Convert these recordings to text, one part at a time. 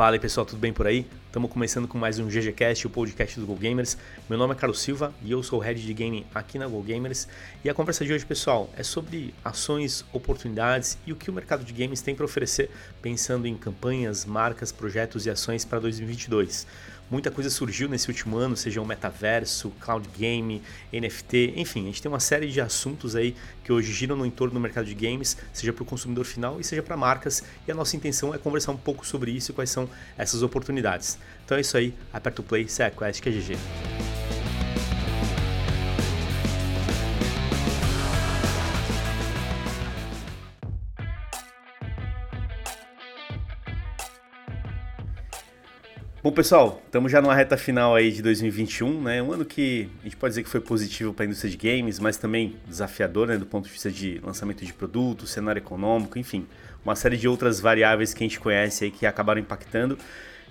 Fala aí pessoal, tudo bem por aí? Estamos começando com mais um GGCast, o podcast do Go Gamers. Meu nome é Carlos Silva e eu sou o Head de Gaming aqui na Go Gamers. E a conversa de hoje, pessoal, é sobre ações, oportunidades e o que o mercado de games tem para oferecer, pensando em campanhas, marcas, projetos e ações para 2022. Muita coisa surgiu nesse último ano, seja o metaverso, cloud game, NFT, enfim, a gente tem uma série de assuntos aí que hoje giram no entorno do mercado de games, seja para o consumidor final e seja para marcas, e a nossa intenção é conversar um pouco sobre isso e quais são essas oportunidades. Então é isso aí, aperta o play, Quest que é GG. Bom, pessoal, estamos já numa reta final aí de 2021, né? Um ano que a gente pode dizer que foi positivo para a indústria de games, mas também desafiador, né, do ponto de vista de lançamento de produtos, cenário econômico, enfim, uma série de outras variáveis que a gente conhece aí que acabaram impactando.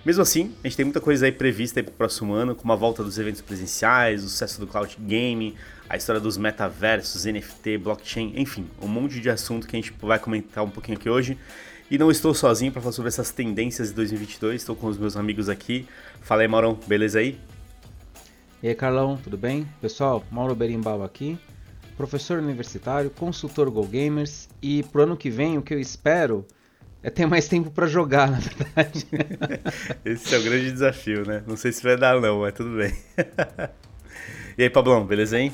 Mesmo assim, a gente tem muita coisa aí prevista para o próximo ano, como a volta dos eventos presenciais, o sucesso do cloud game, a história dos metaversos, NFT, blockchain, enfim, um monte de assunto que a gente vai comentar um pouquinho aqui hoje. E não estou sozinho para falar sobre essas tendências de 2022, estou com os meus amigos aqui. Fala aí, Maurão, beleza aí? E aí, Carlão, tudo bem? Pessoal, Mauro Berimbau aqui, professor universitário, consultor Go Gamers e pro ano que vem o que eu espero é ter mais tempo para jogar, na verdade. Esse é o grande desafio, né? Não sei se vai dar não, mas tudo bem. e aí, Pablão, beleza hein?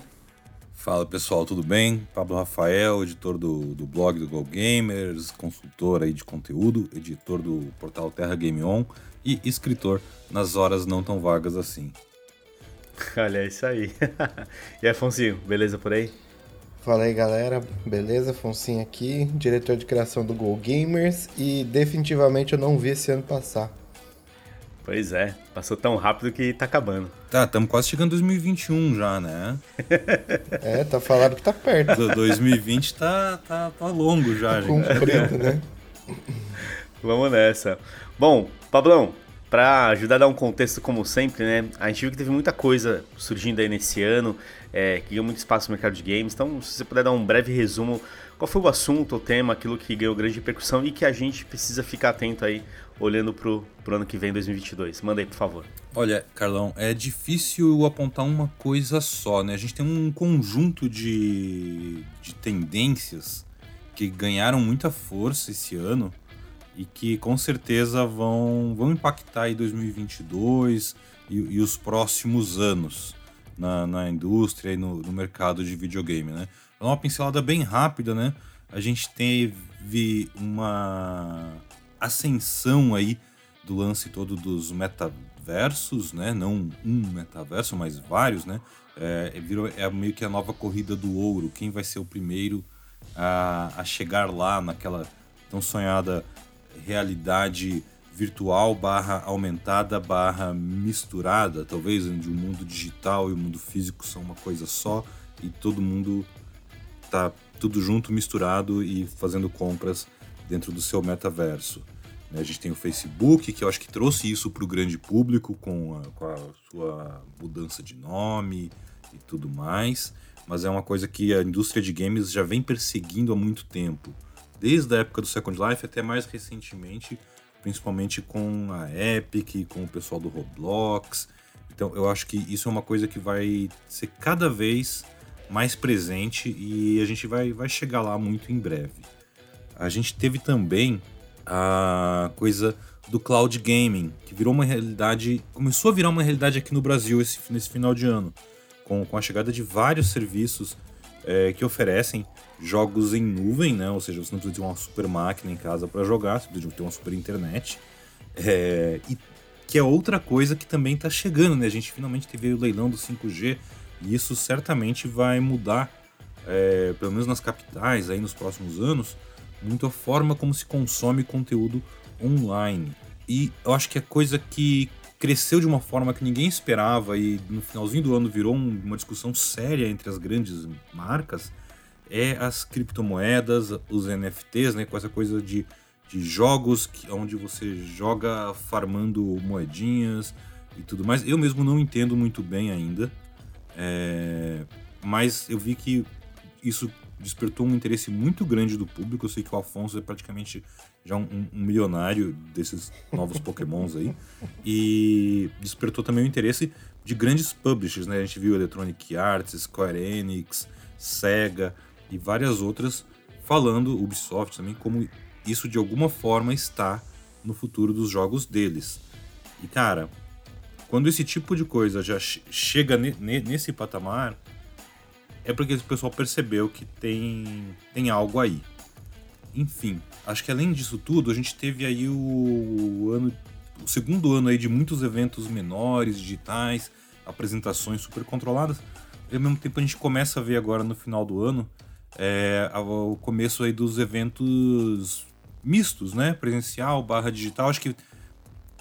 Fala pessoal, tudo bem? Pablo Rafael, editor do, do blog do Go Gamers, consultor aí de conteúdo, editor do portal Terra Game On e escritor nas horas não tão vagas assim. Olha, é isso aí. e Afonso, beleza por aí? Fala aí galera, beleza? Foncinho aqui, diretor de criação do Go Gamers e definitivamente eu não vi esse ano passar. Pois é, passou tão rápido que tá acabando. Tá, estamos quase chegando em 2021 já, né? é, tá falado que tá perto. 2020 tá, tá, tá longo já, tá gente. Cumprido, né? Vamos nessa. Bom, Pablão, para ajudar a dar um contexto como sempre, né? A gente viu que teve muita coisa surgindo aí nesse ano, é, que ganhou muito espaço no mercado de games. Então, se você puder dar um breve resumo, qual foi o assunto, o tema, aquilo que ganhou grande repercussão e que a gente precisa ficar atento aí olhando pro, pro ano que vem, 2022? Manda aí, por favor. Olha, Carlão, é difícil apontar uma coisa só, né? A gente tem um conjunto de, de tendências que ganharam muita força esse ano e que com certeza vão, vão impactar aí 2022 e, e os próximos anos na, na indústria e no, no mercado de videogame, né? Uma pincelada bem rápida, né? A gente teve uma ascensão aí do lance todo dos metaversos, né? Não um metaverso, mas vários, né? É, virou, é meio que a nova corrida do ouro. Quem vai ser o primeiro a, a chegar lá naquela tão sonhada realidade virtual barra aumentada barra misturada, talvez onde o mundo digital e o mundo físico são uma coisa só e todo mundo tá tudo junto, misturado e fazendo compras dentro do seu metaverso. Né? A gente tem o Facebook, que eu acho que trouxe isso para o grande público com a, com a sua mudança de nome e tudo mais, mas é uma coisa que a indústria de games já vem perseguindo há muito tempo. Desde a época do Second Life até mais recentemente, principalmente com a Epic, com o pessoal do Roblox. Então eu acho que isso é uma coisa que vai ser cada vez mais presente e a gente vai, vai chegar lá muito em breve. A gente teve também a coisa do cloud gaming, que virou uma realidade, começou a virar uma realidade aqui no Brasil esse, nesse final de ano, com, com a chegada de vários serviços é, que oferecem jogos em nuvem, né? Ou seja, você não precisa ter uma super máquina em casa para jogar, você precisa ter uma super internet. É, e que é outra coisa que também está chegando, né? A gente finalmente teve o leilão do 5G e isso certamente vai mudar, é, pelo menos nas capitais, aí nos próximos anos, muito a forma como se consome conteúdo online. E eu acho que a coisa que cresceu de uma forma que ninguém esperava e no finalzinho do ano virou uma discussão séria entre as grandes marcas é as criptomoedas, os NFTs, né, com essa coisa de, de jogos que, onde você joga farmando moedinhas e tudo mais. Eu mesmo não entendo muito bem ainda, é, mas eu vi que isso despertou um interesse muito grande do público. Eu sei que o Alfonso é praticamente já um, um milionário desses novos Pokémons aí. E despertou também o interesse de grandes publishers, né? A gente viu Electronic Arts, Square Enix, Sega e várias outras falando, Ubisoft também, como isso de alguma forma está no futuro dos jogos deles. E cara, quando esse tipo de coisa já chega nesse patamar, é porque o pessoal percebeu que tem, tem algo aí. Enfim, acho que além disso tudo, a gente teve aí o ano o segundo ano aí de muitos eventos menores, digitais, apresentações super controladas. E ao mesmo tempo a gente começa a ver agora no final do ano é, o começo aí dos eventos mistos, né? Presencial barra digital. Acho que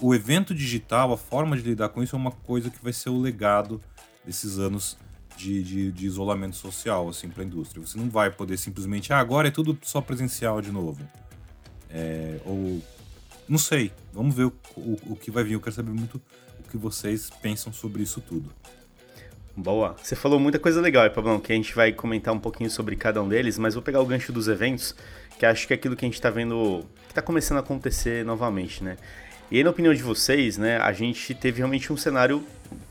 o evento digital, a forma de lidar com isso é uma coisa que vai ser o legado desses anos de, de, de isolamento social assim para a indústria. Você não vai poder simplesmente, ah, agora é tudo só presencial de novo. É, ou não sei, vamos ver o, o, o que vai vir. Eu quero saber muito o que vocês pensam sobre isso tudo. Boa. Você falou muita coisa legal Pablão, que a gente vai comentar um pouquinho sobre cada um deles, mas vou pegar o gancho dos eventos, que acho que é aquilo que a gente está vendo, que está começando a acontecer novamente, né? E aí, na opinião de vocês, né, a gente teve realmente um cenário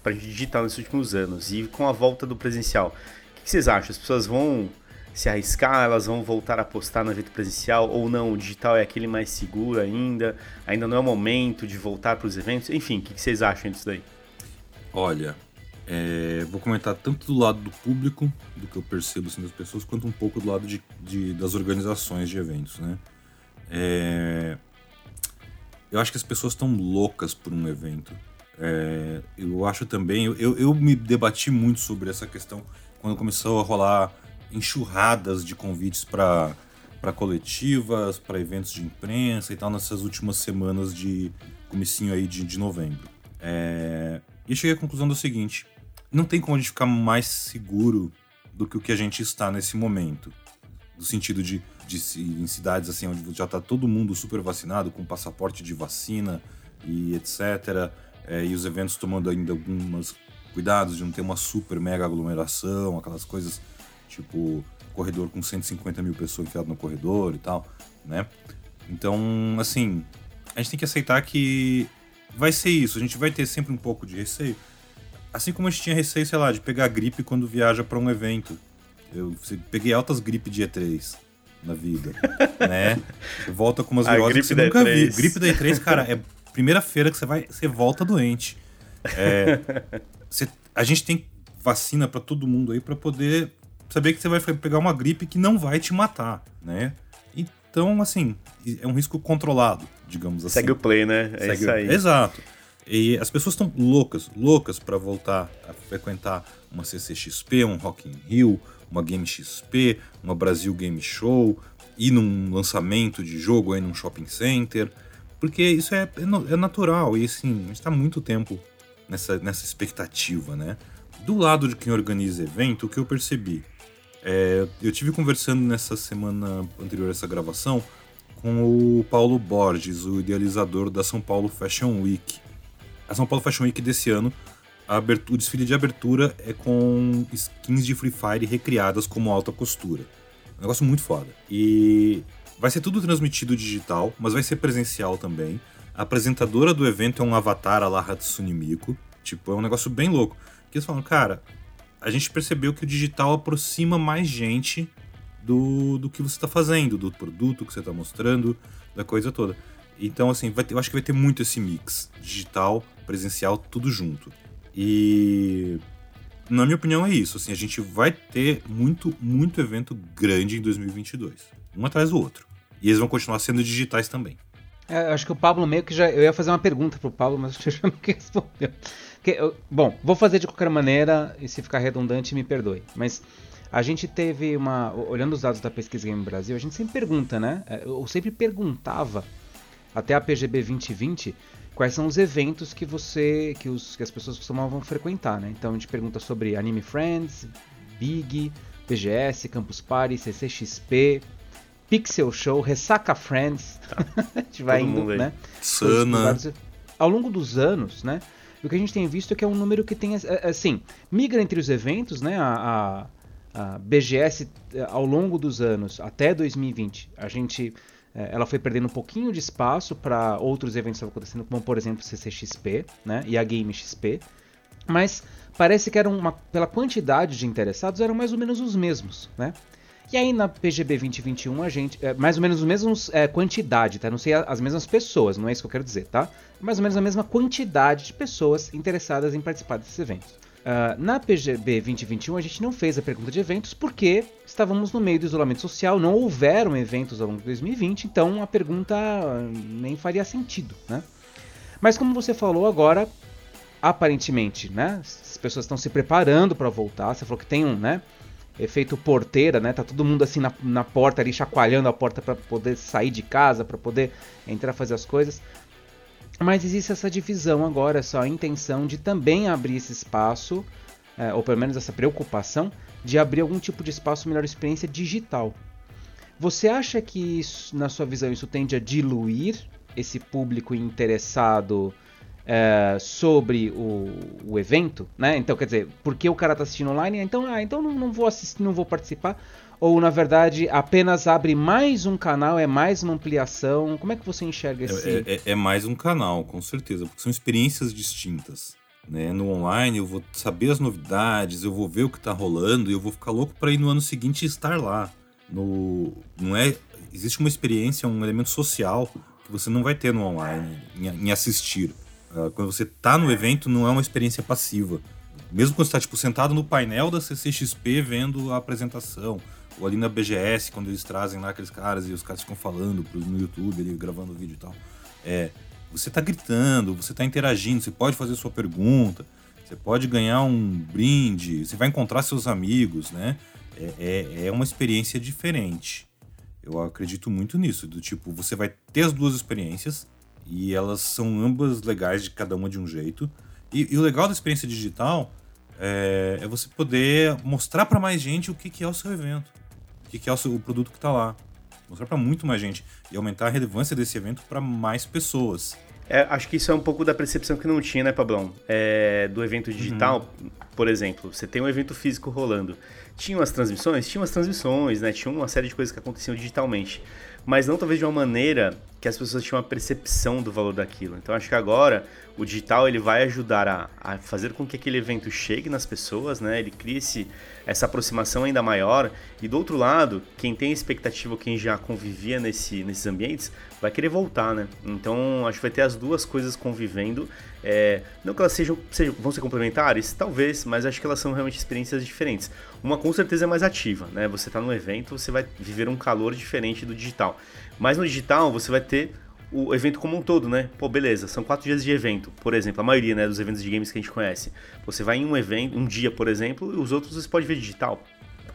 para digital nesses últimos anos, e com a volta do presencial, o que vocês acham? As pessoas vão se arriscar, elas vão voltar a apostar no evento presencial ou não? O digital é aquele mais seguro ainda? Ainda não é o momento de voltar para os eventos? Enfim, o que vocês acham disso daí? Olha, é, vou comentar tanto do lado do público, do que eu percebo assim, das pessoas, quanto um pouco do lado de, de das organizações de eventos. Né? É, eu acho que as pessoas estão loucas por um evento. É, eu acho também. Eu, eu me debati muito sobre essa questão quando começou a rolar enxurradas de convites para para coletivas, para eventos de imprensa e tal nessas últimas semanas de comecinho aí de, de novembro. É, e cheguei à conclusão do seguinte: não tem como a gente ficar mais seguro do que o que a gente está nesse momento. No sentido de, de em cidades assim onde já está todo mundo super vacinado, com passaporte de vacina e etc. É, e os eventos tomando ainda alguns cuidados de não ter uma super mega aglomeração, aquelas coisas tipo corredor com 150 mil pessoas enfiadas no corredor e tal, né? Então, assim, a gente tem que aceitar que vai ser isso. A gente vai ter sempre um pouco de receio, Assim como a gente tinha receio, sei lá, de pegar gripe quando viaja para um evento. Eu peguei altas gripe de E3 na vida, né? Volta com umas viroses que você nunca viu. Gripe da E3, cara, é primeira feira que você vai, você volta doente. É, você, a gente tem vacina para todo mundo aí para poder saber que você vai pegar uma gripe que não vai te matar, né? Então, assim, é um risco controlado, digamos assim. Segue o play, né? É Segue isso aí. Exato. E as pessoas estão loucas, loucas para voltar a frequentar uma CCXP, um Rock in Rio, uma Game XP, uma Brasil Game Show, ir num lançamento de jogo aí num shopping center, porque isso é, é, é natural e assim, a gente está muito tempo nessa, nessa expectativa, né? Do lado de quem organiza evento, o que eu percebi? É, eu tive conversando nessa semana anterior a essa gravação com o Paulo Borges, o idealizador da São Paulo Fashion Week a São Paulo Fashion Week desse ano, abertura, o desfile de abertura é com skins de Free Fire recriadas como alta costura. Um negócio muito foda. E vai ser tudo transmitido digital, mas vai ser presencial também. A apresentadora do evento é um avatar a la Hatsune Miku. Tipo, é um negócio bem louco. Que eles falam, cara, a gente percebeu que o digital aproxima mais gente do, do que você está fazendo, do produto que você está mostrando, da coisa toda. Então, assim, ter, eu acho que vai ter muito esse mix digital, presencial, tudo junto. E na minha opinião é isso, assim, a gente vai ter muito, muito evento grande em 2022, um atrás do outro. E eles vão continuar sendo digitais também. É, acho que o Pablo meio que já. Eu ia fazer uma pergunta pro Pablo, mas você já me respondeu. Que, eu, bom, vou fazer de qualquer maneira, e se ficar redundante, me perdoe. Mas a gente teve uma. Olhando os dados da Pesquisa Game Brasil, a gente sempre pergunta, né? É, eu sempre perguntava até a PGB 2020, quais são os eventos que você que, os, que as pessoas costumavam frequentar, né? Então a gente pergunta sobre Anime Friends, Big, BGS, Campus Party, CCXP, Pixel Show, Ressaca Friends. a gente vai Todo indo, né? Sana. Ao longo dos anos, né? O que a gente tem visto é que é um número que tem, assim, migra entre os eventos, né? A, a a BGS eh, ao longo dos anos, até 2020, a gente eh, ela foi perdendo um pouquinho de espaço para outros eventos que estavam acontecendo, como por exemplo o CCXP né, e a Game XP. Mas parece que eram uma, pela quantidade de interessados eram mais ou menos os mesmos, né? E aí na PGB 2021 a gente. É, mais ou menos os mesmos é, quantidade, tá? Não sei as mesmas pessoas, não é isso que eu quero dizer, tá? Mais ou menos a mesma quantidade de pessoas interessadas em participar desses eventos. Uh, na PGB 2021 a gente não fez a pergunta de eventos porque estávamos no meio do isolamento social, não houveram eventos ao longo de 2020, então a pergunta nem faria sentido, né? Mas como você falou agora, aparentemente, né? As pessoas estão se preparando para voltar. Você falou que tem um, né? Efeito porteira, né? Tá todo mundo assim na, na porta ali chacoalhando a porta para poder sair de casa, para poder entrar fazer as coisas. Mas existe essa divisão agora, só a intenção de também abrir esse espaço, é, ou pelo menos essa preocupação de abrir algum tipo de espaço melhor experiência digital. Você acha que isso, na sua visão isso tende a diluir esse público interessado é, sobre o, o, evento, né? Então, quer dizer, porque o cara está assistindo online, então, ah, então não, não, vou assistir, não vou participar. Ou, na verdade, apenas abre mais um canal, é mais uma ampliação. Como é que você enxerga esse... É, é, é mais um canal, com certeza, porque são experiências distintas. Né? No online eu vou saber as novidades, eu vou ver o que está rolando e eu vou ficar louco para ir no ano seguinte estar lá. No, não é, existe uma experiência, um elemento social que você não vai ter no online, em, em assistir. Uh, quando você tá no evento, não é uma experiência passiva. Mesmo quando você tá, tipo, sentado no painel da CCXP vendo a apresentação, ou ali na BGS, quando eles trazem lá aqueles caras e os caras ficam falando no YouTube, ali, gravando vídeo e tal. É, você tá gritando, você tá interagindo, você pode fazer sua pergunta, você pode ganhar um brinde, você vai encontrar seus amigos, né? É, é, é uma experiência diferente. Eu acredito muito nisso, do tipo, você vai ter as duas experiências, e elas são ambas legais de cada uma de um jeito. E, e o legal da experiência digital é, é você poder mostrar para mais gente o que, que é o seu evento, o que, que é o, seu, o produto que está lá. Mostrar para muito mais gente e aumentar a relevância desse evento para mais pessoas. É, acho que isso é um pouco da percepção que não tinha, né, Pablão? É, do evento digital, uhum. por exemplo, você tem um evento físico rolando. Tinha umas transmissões? Tinha umas transmissões, né? Tinha uma série de coisas que aconteciam digitalmente mas não talvez de uma maneira que as pessoas tinham uma percepção do valor daquilo. Então acho que agora o digital ele vai ajudar a, a fazer com que aquele evento chegue nas pessoas, né? Ele crie essa aproximação ainda maior. E do outro lado, quem tem expectativa, quem já convivia nesse, nesses ambientes, vai querer voltar, né? Então acho que vai ter as duas coisas convivendo. É, não que elas sejam, sejam, vão ser complementares, talvez, mas acho que elas são realmente experiências diferentes. Uma com certeza é mais ativa, né? Você está no evento, você vai viver um calor diferente do digital. Mas no digital você vai ter o evento como um todo, né? Pô, beleza, são quatro dias de evento, por exemplo, a maioria né, dos eventos de games que a gente conhece. Você vai em um evento, um dia, por exemplo, e os outros você pode ver digital.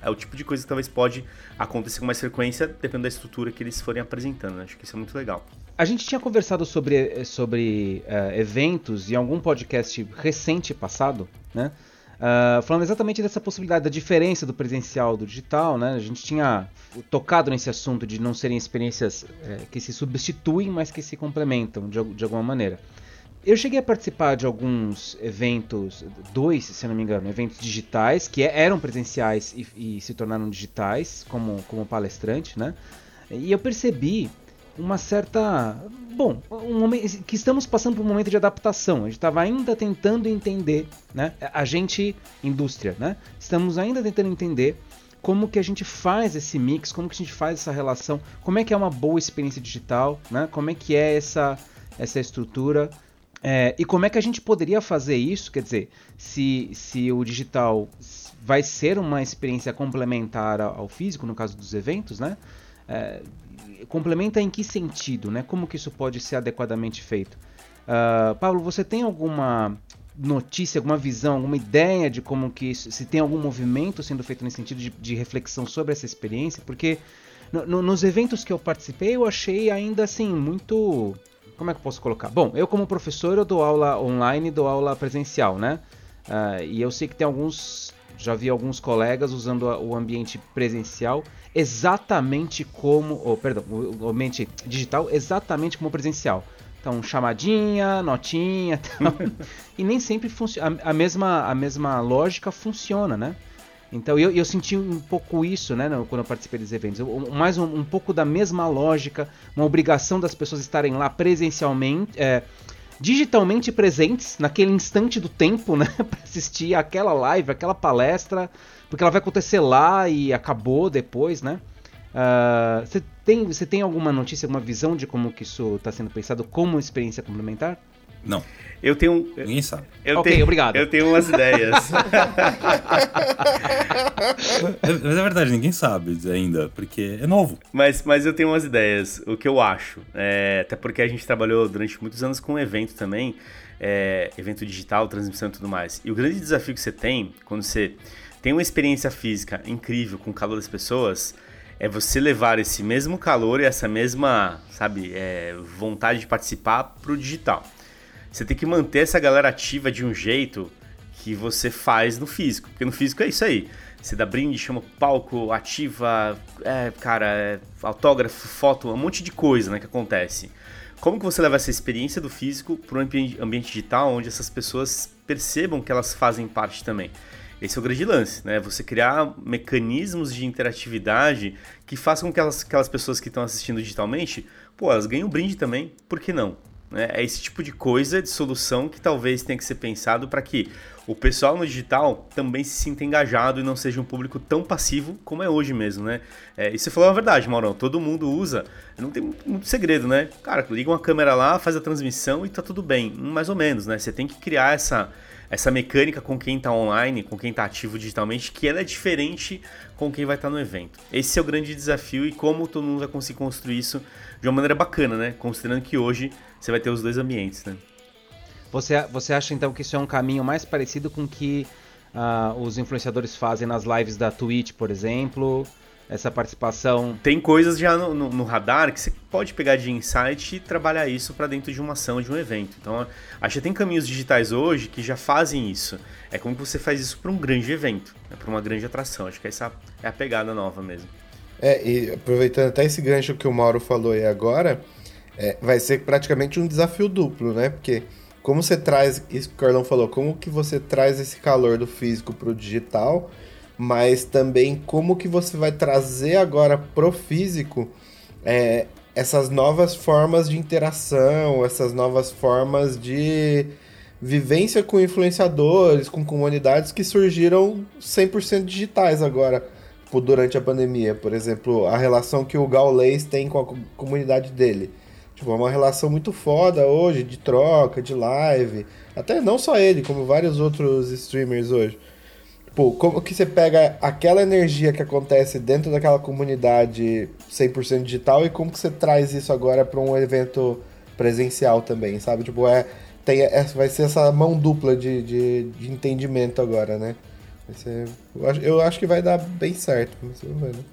É o tipo de coisa que talvez pode acontecer com mais frequência, dependendo da estrutura que eles forem apresentando. Né? Acho que isso é muito legal. A gente tinha conversado sobre, sobre uh, eventos em algum podcast recente passado, né? Uh, falando exatamente dessa possibilidade da diferença do presencial do digital, né? A gente tinha tocado nesse assunto de não serem experiências é, que se substituem, mas que se complementam de, de alguma maneira. Eu cheguei a participar de alguns eventos, dois, se não me engano, eventos digitais, que eram presenciais e, e se tornaram digitais, como, como palestrante, né? E eu percebi uma certa. Bom, um momento, que estamos passando por um momento de adaptação. A gente estava ainda tentando entender, né? A gente, indústria, né? Estamos ainda tentando entender como que a gente faz esse mix, como que a gente faz essa relação, como é que é uma boa experiência digital, né? Como é que é essa, essa estrutura. É, e como é que a gente poderia fazer isso? Quer dizer, se, se o digital vai ser uma experiência complementar ao físico, no caso dos eventos, né? É, complementa em que sentido, né? Como que isso pode ser adequadamente feito? Uh, Paulo, você tem alguma notícia, alguma visão, alguma ideia de como que isso, se tem algum movimento sendo feito nesse sentido de, de reflexão sobre essa experiência? Porque no, no, nos eventos que eu participei, eu achei ainda assim muito como é que eu posso colocar? Bom, eu como professor eu dou aula online, dou aula presencial, né? Uh, e eu sei que tem alguns já vi alguns colegas usando o ambiente presencial exatamente como, perdão, o ambiente digital exatamente como presencial. Então, chamadinha, notinha, e nem sempre funciona. A mesma, a mesma lógica funciona, né? Então eu, eu senti um pouco isso, né, quando eu participei dos eventos. Mais um, um, pouco da mesma lógica, uma obrigação das pessoas estarem lá presencialmente, é, digitalmente presentes naquele instante do tempo, né, para assistir aquela live, aquela palestra, porque ela vai acontecer lá e acabou depois, né? Ah, você uh, tem, tem alguma notícia, alguma visão de como que isso está sendo pensado como experiência complementar? Não. Eu tenho. Ninguém sabe. Eu ok, tenho, obrigado. Eu tenho umas ideias. mas é verdade, ninguém sabe ainda, porque é novo. Mas, mas eu tenho umas ideias, o que eu acho. É, até porque a gente trabalhou durante muitos anos com evento também, é, evento digital, transmissão e tudo mais. E o grande desafio que você tem, quando você tem uma experiência física incrível com o calor das pessoas, é você levar esse mesmo calor e essa mesma, sabe, é, vontade de participar pro digital. Você tem que manter essa galera ativa de um jeito que você faz no físico, porque no físico é isso aí. Você dá brinde, chama palco, ativa, é, cara, é, autógrafo, foto, um monte de coisa né, que acontece. Como que você leva essa experiência do físico para um ambiente digital onde essas pessoas percebam que elas fazem parte também? Esse é o grande lance, né? Você criar mecanismos de interatividade que façam com que aquelas, pessoas que estão assistindo digitalmente, pô, elas ganhem um brinde também, por que não? Né? É esse tipo de coisa, de solução que talvez tenha que ser pensado para que o pessoal no digital também se sinta engajado e não seja um público tão passivo como é hoje mesmo, né? É, e você falou a verdade, Maurão, todo mundo usa, não tem muito segredo, né? Cara, liga uma câmera lá, faz a transmissão e tá tudo bem, mais ou menos, né? Você tem que criar essa essa mecânica com quem está online, com quem está ativo digitalmente, que ela é diferente com quem vai estar tá no evento. Esse é o grande desafio e como todo mundo vai conseguir construir isso de uma maneira bacana, né? Considerando que hoje você vai ter os dois ambientes, né? Você, você acha então que isso é um caminho mais parecido com que uh, os influenciadores fazem nas lives da Twitch, por exemplo? essa participação. Tem coisas já no, no, no, radar que você pode pegar de insight e trabalhar isso para dentro de uma ação, de um evento. Então, acho que tem caminhos digitais hoje que já fazem isso. É como que você faz isso para um grande evento, né, para uma grande atração. Acho que essa é a pegada nova mesmo. É, e aproveitando até esse gancho que o Mauro falou aí agora, é, vai ser praticamente um desafio duplo, né? Porque como você traz, isso que o Carlão falou, como que você traz esse calor do físico para o digital mas também como que você vai trazer agora pro físico é, essas novas formas de interação, essas novas formas de vivência com influenciadores, com comunidades que surgiram 100% digitais agora, durante a pandemia. Por exemplo, a relação que o Gaules tem com a comunidade dele. Tipo, é uma relação muito foda hoje, de troca, de live. Até não só ele, como vários outros streamers hoje. Tipo, como que você pega aquela energia que acontece dentro daquela comunidade 100% digital e como que você traz isso agora para um evento presencial também, sabe? Tipo, é, tem, é, vai ser essa mão dupla de, de, de entendimento agora, né? Ser, eu, acho, eu acho que vai dar bem certo. Ver, né?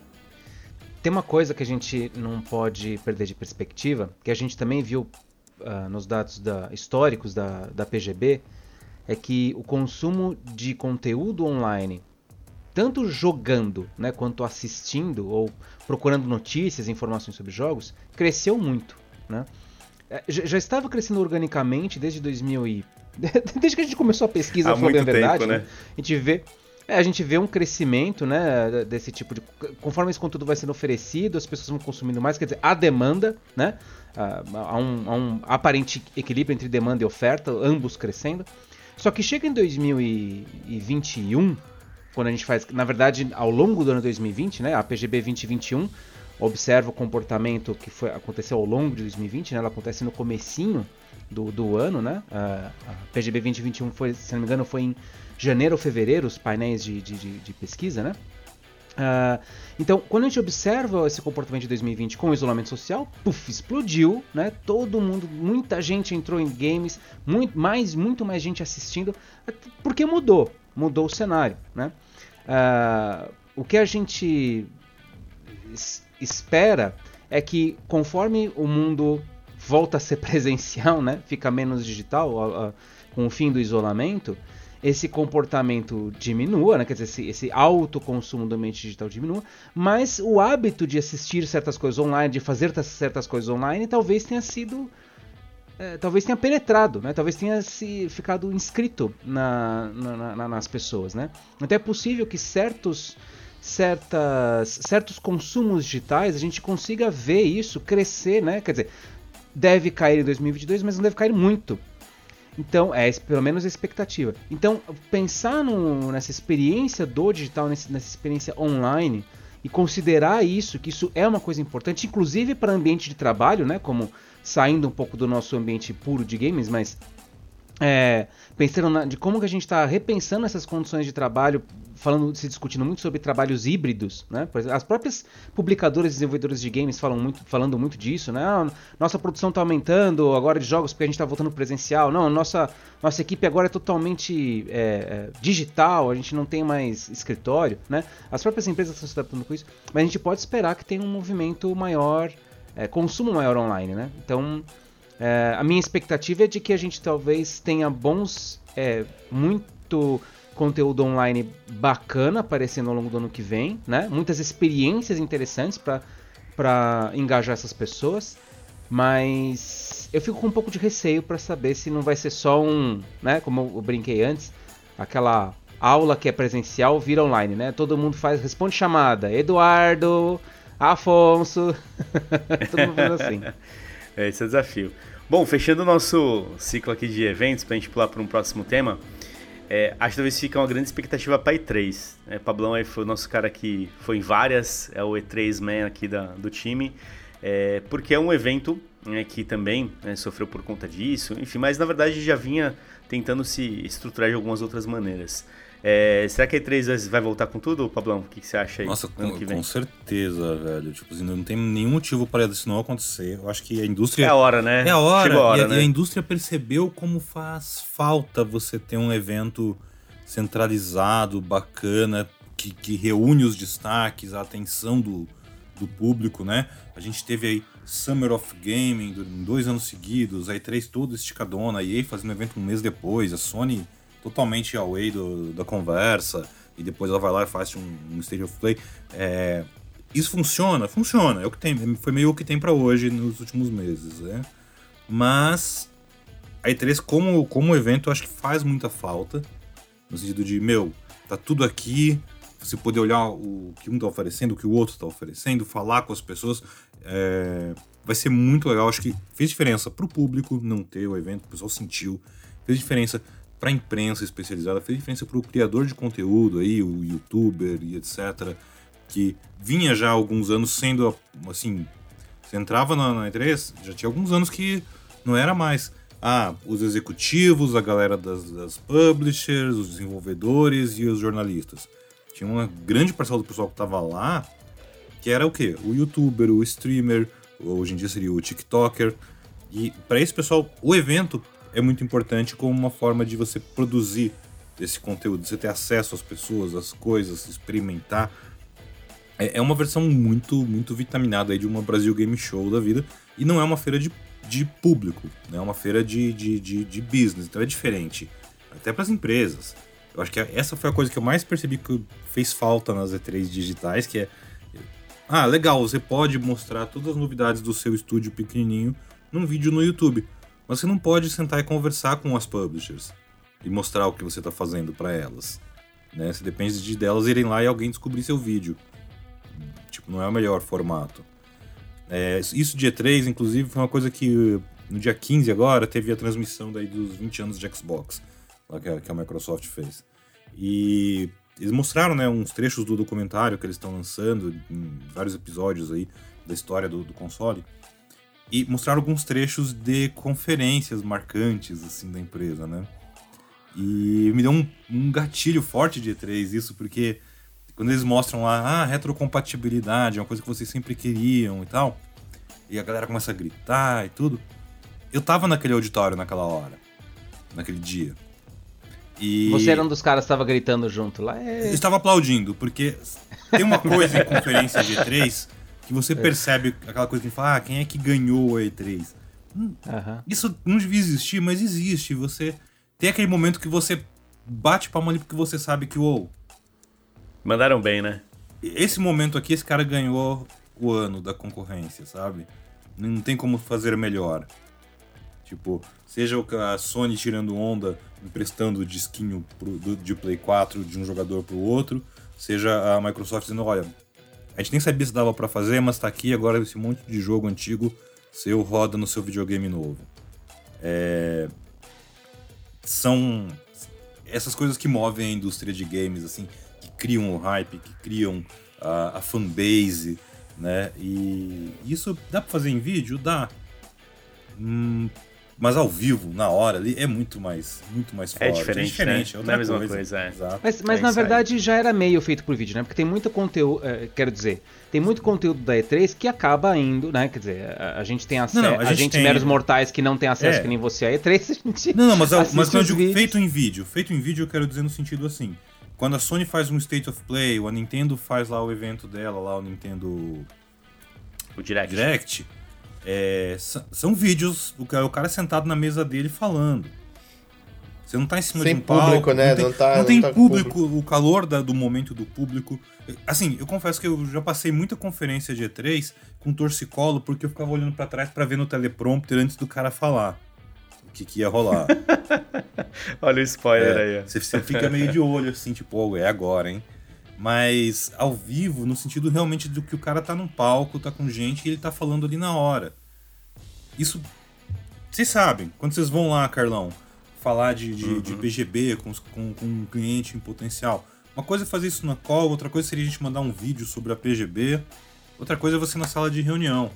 Tem uma coisa que a gente não pode perder de perspectiva, que a gente também viu uh, nos dados da, históricos da, da PGB, é que o consumo de conteúdo online, tanto jogando né, quanto assistindo ou procurando notícias, informações sobre jogos, cresceu muito. Né? É, já estava crescendo organicamente desde 2000 e... desde que a gente começou a pesquisa Há sobre a verdade, tempo, né? a gente vê é, a gente vê um crescimento, né, desse tipo de... Conforme esse conteúdo vai sendo oferecido, as pessoas vão consumindo mais, quer dizer, a demanda, né, há um, há um aparente equilíbrio entre demanda e oferta, ambos crescendo. Só que chega em 2021, quando a gente faz, na verdade, ao longo do ano 2020, né, a PGB 2021 observa o comportamento que foi, aconteceu ao longo de 2020, né, ela acontece no comecinho do, do ano, né, a, PGB 2021 foi, se não me engano, foi em janeiro ou fevereiro, os painéis de, de, de, de pesquisa, né, Uh, então, quando a gente observa esse comportamento de 2020 com o isolamento social, puff, explodiu, né? Todo mundo, muita gente entrou em games, muito mais, muito mais gente assistindo, porque mudou, mudou o cenário, né? Uh, o que a gente espera é que conforme o mundo volta a ser presencial, né? Fica menos digital uh, com o fim do isolamento, esse comportamento diminua, né? quer dizer, esse, esse alto consumo do ambiente digital diminua, mas o hábito de assistir certas coisas online, de fazer certas coisas online, talvez tenha sido é, talvez tenha penetrado, né? Talvez tenha se ficado inscrito na, na, na, nas pessoas, né? Então é possível que certos certas, certos consumos digitais a gente consiga ver isso crescer, né? Quer dizer, deve cair em 2022, mas não deve cair muito. Então, é pelo menos a expectativa. Então, pensar no, nessa experiência do digital, nessa, nessa experiência online, e considerar isso, que isso é uma coisa importante, inclusive para ambiente de trabalho, né? Como saindo um pouco do nosso ambiente puro de games, mas é, pensando na, de como que a gente está repensando essas condições de trabalho, falando, se discutindo muito sobre trabalhos híbridos, né? As próprias publicadoras e desenvolvedoras de games falam muito, falando muito disso, né? Ah, nossa produção está aumentando agora de jogos porque a gente está voltando presencial. Não, nossa, nossa equipe agora é totalmente é, é, digital, a gente não tem mais escritório, né? As próprias empresas estão se adaptando com isso, mas a gente pode esperar que tenha um movimento maior é, consumo maior online, né? Então, é, a minha expectativa é de que a gente talvez tenha bons, é, muito conteúdo online bacana aparecendo ao longo do ano que vem, né? Muitas experiências interessantes para engajar essas pessoas, mas eu fico com um pouco de receio para saber se não vai ser só um, né? Como eu brinquei antes, aquela aula que é presencial vira online, né? Todo mundo faz responde chamada, Eduardo Afonso. Todo mundo assim. é, esse é o desafio. Bom, fechando o nosso ciclo aqui de eventos, para a gente pular para um próximo tema, é, acho que talvez fique uma grande expectativa para E3. É, Pablão aí foi o nosso cara que foi em várias, é o E3 Man aqui da, do time, é, porque é um evento né, que também né, sofreu por conta disso, enfim, mas na verdade já vinha tentando se estruturar de algumas outras maneiras. É, será que a E3 vai voltar com tudo, Pablão? O que, que você acha aí? Nossa, com, com, certeza, velho. Tipo assim, não tem nenhum motivo para isso não acontecer. Eu acho que a indústria. É a hora, né? É a hora. a hora e, a, né? e a indústria percebeu como faz falta você ter um evento centralizado, bacana, que, que reúne os destaques, a atenção do, do público, né? A gente teve aí Summer of Gaming dois anos seguidos, a E3 toda esticadona, a EA fazendo evento um mês depois, a Sony totalmente away do, da conversa, e depois ela vai lá e faz um, um stage of play. É, isso funciona? Funciona. É o que tem, foi meio o que tem para hoje nos últimos meses, né? Mas a E3 como, como evento eu acho que faz muita falta, no sentido de, meu, tá tudo aqui, você poder olhar o que um tá oferecendo, o que o outro tá oferecendo, falar com as pessoas, é, vai ser muito legal. Acho que fez diferença pro público não ter o evento, o pessoal sentiu, fez diferença para a imprensa especializada, fez diferença para o criador de conteúdo aí, o youtuber e etc, que vinha já há alguns anos sendo assim, você entrava na, na E3, já tinha alguns anos que não era mais ah, os executivos, a galera das, das publishers, os desenvolvedores e os jornalistas. Tinha uma grande parcela do pessoal que estava lá que era o quê? O youtuber, o streamer, hoje em dia seria o TikToker. E para esse pessoal, o evento é muito importante como uma forma de você produzir esse conteúdo, você ter acesso às pessoas, às coisas, experimentar. É, é uma versão muito, muito vitaminada aí de uma Brasil Game Show da vida. E não é uma feira de, de público, né? é uma feira de, de, de, de business, então é diferente. Até para as empresas. Eu acho que essa foi a coisa que eu mais percebi que fez falta nas E3 digitais, que é ah, legal, você pode mostrar todas as novidades do seu estúdio pequenininho num vídeo no YouTube. Mas você não pode sentar e conversar com as publishers e mostrar o que você está fazendo para elas. Né? Você depende de delas irem lá e alguém descobrir seu vídeo. Tipo, não é o melhor formato. É, isso dia 3, inclusive, foi uma coisa que no dia 15 agora teve a transmissão daí dos 20 anos de Xbox, que a, que a Microsoft fez. E eles mostraram né, uns trechos do documentário que eles estão lançando, em vários episódios aí da história do, do console e mostraram alguns trechos de conferências marcantes assim da empresa, né? E me deu um, um gatilho forte de E3 isso, porque quando eles mostram lá, ah, retrocompatibilidade, é uma coisa que vocês sempre queriam e tal, e a galera começa a gritar e tudo. Eu tava naquele auditório naquela hora, naquele dia. E... Você era um dos caras que estava gritando junto lá? É... Eu estava aplaudindo, porque tem uma coisa em conferência de E3 que você é. percebe aquela coisa que fala, ah, quem é que ganhou a E3? Hum, uhum. Isso não devia existir, mas existe. Você tem aquele momento que você bate palma ali porque você sabe que, uou. Mandaram bem, né? Esse momento aqui, esse cara ganhou o ano da concorrência, sabe? Não tem como fazer melhor. Tipo, seja a Sony tirando onda, emprestando o disquinho pro, do, de Play 4 de um jogador pro outro, seja a Microsoft dizendo, olha, a gente nem sabia se dava para fazer, mas tá aqui agora esse monte de jogo antigo seu roda no seu videogame novo. É... São essas coisas que movem a indústria de games, assim, que criam o hype, que criam a, a fanbase, né? E isso dá pra fazer em vídeo? Dá. Hum, mas ao vivo, na hora ali, é muito mais, muito mais é forte. É diferente, é, diferente, né? é outra Não é a mesma coisa. coisa é. Mas, mas é na verdade aí. já era meio feito por vídeo, né? Porque tem muito conteúdo, é, quero dizer, tem muito conteúdo da E3 que acaba indo, né? Quer dizer, a, a gente tem acesso, a, a, gente, tem... meros mortais que não tem acesso, é. que nem você a E3, a gente Não, não mas, mas quando eu digo vídeos. feito em vídeo, feito em vídeo eu quero dizer no sentido assim, quando a Sony faz um State of Play, ou a Nintendo faz lá o evento dela, lá o Nintendo... O Direct. Direct é, são vídeos, o cara, o cara sentado na mesa dele falando. Você não tá em cima Sem de um palco. público, né? Não tem, não tá, não tem tá público, público, o calor da, do momento do público. Assim, eu confesso que eu já passei muita conferência de E3 com torcicolo, porque eu ficava olhando para trás para ver no teleprompter antes do cara falar o que, que ia rolar. Olha o spoiler é, aí. Você, você fica meio de olho, assim, tipo, oh, é agora, hein? Mas ao vivo, no sentido realmente do que o cara tá num palco, tá com gente e ele tá falando ali na hora. Isso. Vocês sabem, quando vocês vão lá, Carlão, falar de, de, uhum. de PGB com, com, com, um cliente em potencial. Uma coisa é fazer isso na call, outra coisa seria a gente mandar um vídeo sobre a PGB, outra coisa é você na sala de reunião.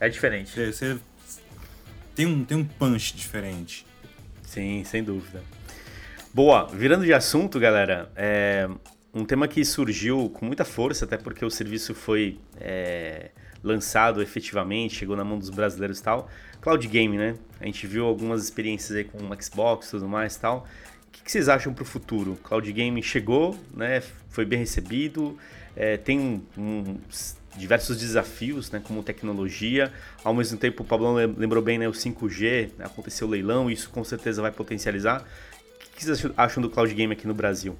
É diferente. Você, você tem, um, tem um punch diferente. Sim, sem dúvida. Boa, virando de assunto, galera, é, um tema que surgiu com muita força, até porque o serviço foi é, lançado efetivamente, chegou na mão dos brasileiros e tal. Cloud Game, né? A gente viu algumas experiências aí com o Xbox e tudo mais e tal. O que, que vocês acham para o futuro? Cloud Game chegou, né? Foi bem recebido, é, tem um, um, diversos desafios, né? Como tecnologia. Ao mesmo tempo, o Pablão lembrou bem, né? O 5G, aconteceu o leilão, isso com certeza vai potencializar. O que vocês acham do Cloud Game aqui no Brasil?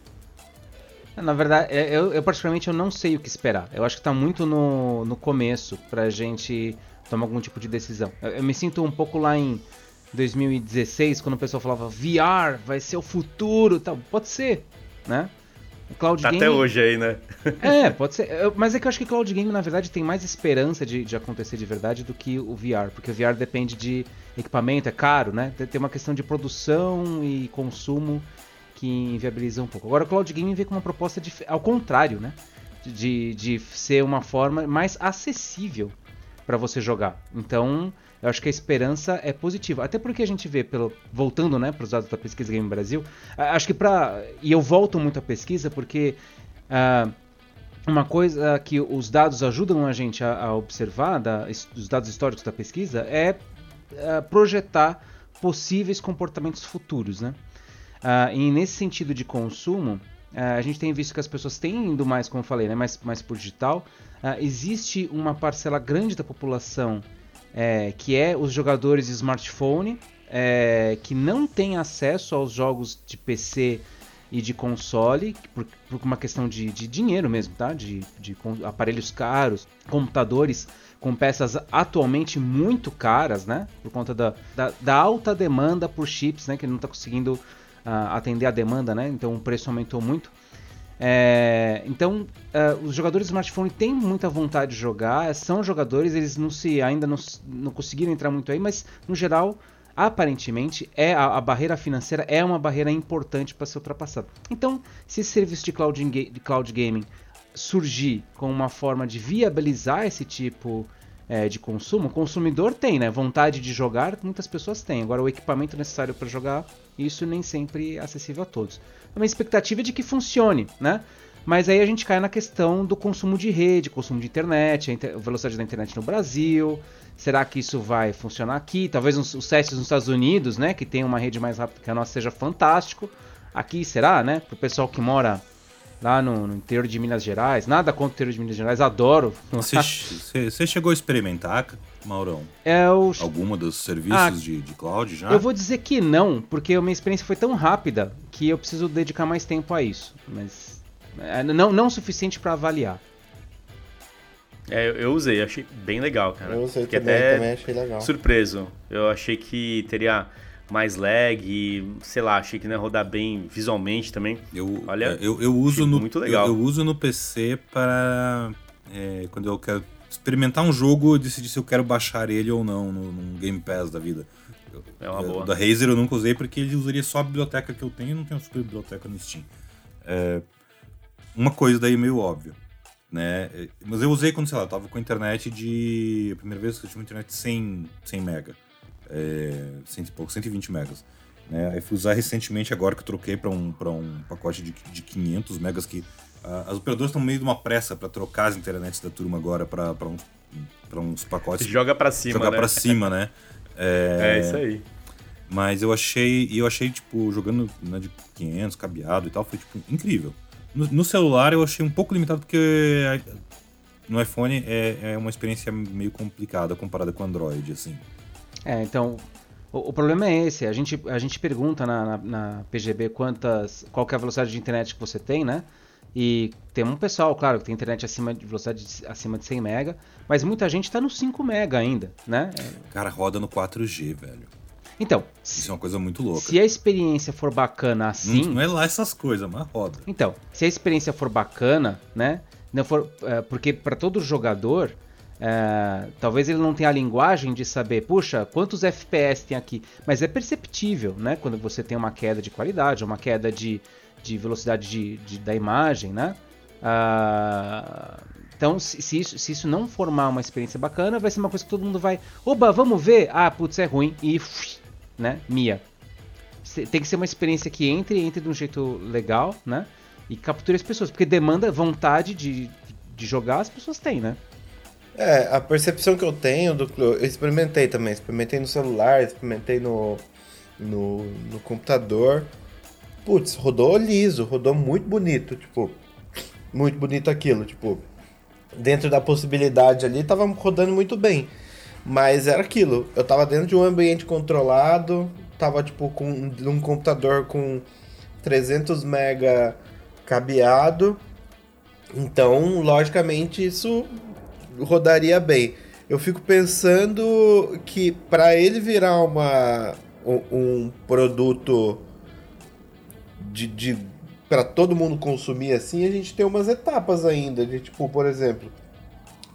Na verdade, é, eu, eu, particularmente eu não sei o que esperar. Eu acho que está muito no, no começo pra gente tomar algum tipo de decisão. Eu, eu, me sinto um pouco lá em 2016, quando o pessoal falava VR vai ser o futuro tal. Pode ser, né? Cloud tá Game... Até hoje aí, né? é, pode ser. Mas é que eu acho que o Cloud Game, na verdade, tem mais esperança de, de acontecer de verdade do que o VR. Porque o VR depende de equipamento, é caro, né? Tem uma questão de produção e consumo que inviabiliza um pouco. Agora o Cloud Gaming vem com uma proposta de, ao contrário, né? De, de ser uma forma mais acessível para você jogar. Então, eu acho que a esperança é positiva. Até porque a gente vê, pelo, voltando né, para os dados da Pesquisa Game Brasil, acho que para. E eu volto muito à pesquisa porque. Uh, uma coisa que os dados ajudam a gente a, a observar, da, os dados históricos da pesquisa, é uh, projetar possíveis comportamentos futuros, né? Uh, e nesse sentido de consumo, uh, a gente tem visto que as pessoas têm indo mais, como eu falei, né, mais, mais por digital. Uh, existe uma parcela grande da população é, que é os jogadores de smartphone é, que não tem acesso aos jogos de PC e de console, por, por uma questão de, de, dinheiro mesmo, tá? De, de aparelhos caros, computadores com peças atualmente muito caras, né? Por conta da, da, da alta demanda por chips, né? Que não está conseguindo atender a demanda, né? Então o preço aumentou muito. É, então, uh, os jogadores de smartphone têm muita vontade de jogar, são jogadores, eles não se ainda não, não conseguiram entrar muito aí, mas no geral, aparentemente, é a, a barreira financeira é uma barreira importante para ser ultrapassada. Então, se esse serviço de cloud, de cloud gaming surgir com uma forma de viabilizar esse tipo é, de consumo, o consumidor tem, né? Vontade de jogar, muitas pessoas têm. Agora, o equipamento necessário para jogar, isso nem sempre é acessível a todos. É uma expectativa de que funcione, né? Mas aí a gente cai na questão do consumo de rede, consumo de internet, a velocidade da internet no Brasil. Será que isso vai funcionar aqui? Talvez os testes nos Estados Unidos, né, que tem uma rede mais rápida que a nossa, seja fantástico. Aqui será, né? Para o pessoal que mora lá no, no, interior de Minas Gerais. Nada contra o interior de Minas Gerais, adoro. Você chegou a experimentar, Maurão? É o... Alguma dos serviços ah, de, de cloud já? Eu vou dizer que não, porque a minha experiência foi tão rápida que eu preciso dedicar mais tempo a isso. Mas é, não, não o suficiente para avaliar. É, eu, usei, achei bem legal, cara. Eu usei Fiquei também, até também achei legal. surpreso. Eu achei que teria mais lag, e, sei lá, achei que não ia rodar bem visualmente também. Eu, Olha, eu, eu uso no muito legal. Eu, eu uso no PC para é, quando eu quero experimentar um jogo, decidir se eu quero baixar ele ou não no, num Game Pass da vida. Eu- É uma boa. Da Razer eu nunca usei porque ele usaria só a biblioteca que eu tenho e não tenho super biblioteca no Steam. É, uma coisa daí meio óbvia, né? É, Mas eu usei quando, sei lá, eu tava com a internet de... A primeira vez que eu tive uma internet de 100, 100 mega. É, 100 e pouco, 120 megas. Né? Aí fui usar recentemente agora que eu troquei para um, pra um pacote de, de 500 megas que as operadoras estão meio de uma pressa para trocar as internets da turma agora para uns, pra uns pacotes Joga pra cima, jogar né? pra cima, né? É, isso aí. Mas eu achei, eu achei, tipo, jogando né, de 500, cabeado e tal, foi, tipo, incrível. No, no celular eu achei um pouco limitado porque a- no iPhone é, é uma experiência meio complicada comparada com o Android, assim. É, então, o, o problema é esse. A gente, a gente pergunta na, na, na PGB quantas, qual que é a velocidade de internet que você tem, né? E tem um pessoal, claro, que tem internet acima de velocidade de- acima de 100 mega, mas muita gente está no 5 mega ainda, né? Cara, roda no 4G, velho. Então, Isso se, é uma coisa muito louca. se a experiência for bacana assim, Não, não é lá essas coisas, mas roda. Então, se a experiência for bacana, né? Não for, é, porque para todo jogador, é, talvez ele não tenha a linguagem de saber, puxa, quantos FPS tem aqui, mas é perceptível, né? Quando você tem uma queda de qualidade, uma queda de, de velocidade de, de- da imagem, né? Ah, então, se, se isso, se isso não formar uma experiência bacana, vai ser uma coisa que todo mundo vai, oba, vamos ver, ah, putz, é ruim e, né? Mia. Tem que ser uma experiência que entre, entre de um jeito legal, né? E capture as pessoas, porque demanda vontade de, de jogar, as pessoas têm, né? É, a percepção que eu tenho do eu experimentei também, experimentei no celular, experimentei no, no, no computador. Putz, rodou liso, rodou muito bonito, tipo, muito bonito aquilo, tipo, dentro da possibilidade ali, tava rodando muito bem. Mas era aquilo, eu tava dentro de um ambiente controlado, tava tipo com um computador com 300 mega cabeado. Então, logicamente, isso rodaria bem. Eu fico pensando que para ele virar uma, um, um produto de, de para todo mundo consumir assim, a gente tem umas etapas ainda. De, tipo, por exemplo,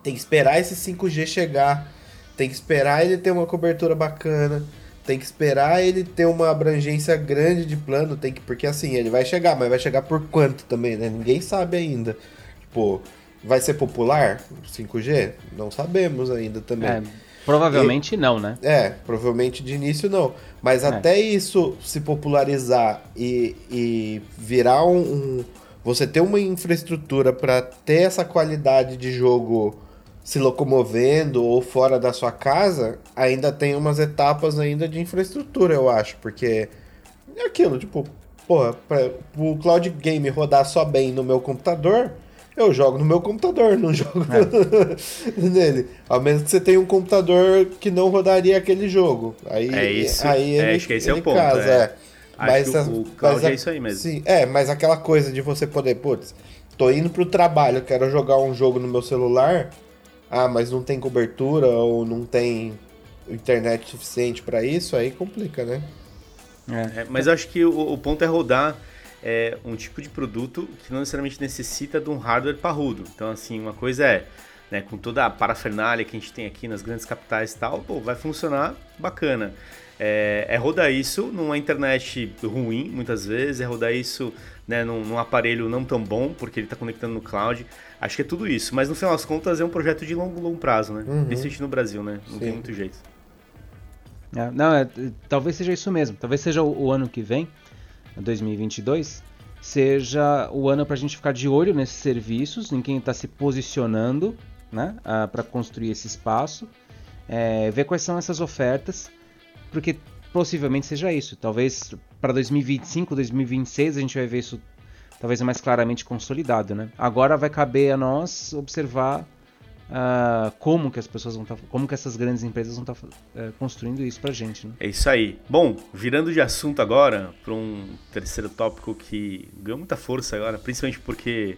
tem que esperar esse 5G chegar, tem que esperar ele ter uma cobertura bacana, tem que esperar ele ter uma abrangência grande de plano, tem que porque assim, ele vai chegar, mas vai chegar por quanto também, né? Ninguém sabe ainda. Tipo, vai ser popular o 5G? Não sabemos ainda também. É, provavelmente não, né? É, provavelmente de início não. Mas É. até isso se popularizar e, e virar um, um- Você ter uma infraestrutura para ter essa qualidade de jogo se locomovendo ou fora da sua casa, ainda tem umas etapas ainda de infraestrutura, eu acho. Porque é aquilo, tipo, porra, pra o cloud game rodar só bem no meu computador, eu jogo no meu computador, não jogo nele. Ao menos que você tenha um computador que não rodaria aquele jogo. Aí, É isso, aí é, ele, acho que esse é o ponto, casa, é. Acho que as- o cloud a- é isso aí mesmo. Sim, é, mas aquela coisa de você poder, putz, tô indo pro trabalho, quero jogar um jogo no meu celular, ah, mas não tem cobertura ou não tem internet suficiente pra isso, aí complica, né? É. É, mas acho que o, o ponto é rodar é, um tipo de produto que não necessariamente necessita de um hardware parrudo. Então, assim, uma coisa é, né, com toda a parafernália que a gente tem aqui nas grandes capitais e tal, pô, vai funcionar bacana. É, é rodar isso numa internet ruim, muitas vezes, é rodar isso né, num, num aparelho não tão bom, porque ele está conectando no cloud. Acho que é tudo isso. Mas no final das contas é um projeto de longo, longo prazo, né? Uhum. Principalmente no Brasil, né? Não tem Sim. muito jeito. É, não, é, talvez seja isso mesmo. Talvez seja o, o ano que vem, 2022, seja o ano para a gente ficar de olho nesses serviços, em quem está se posicionando né, para construir esse espaço, é, ver quais são essas ofertas, porque possivelmente seja isso. Talvez para 2025, 2026 a gente vai ver isso talvez mais claramente consolidado. Né? Agora vai caber a nós observar ah, como que as pessoas vão estar, como que essas grandes empresas vão estar eh, construindo isso pra gente, né? É isso aí. Bom, virando de assunto agora para um terceiro tópico que ganhou muita força agora, principalmente porque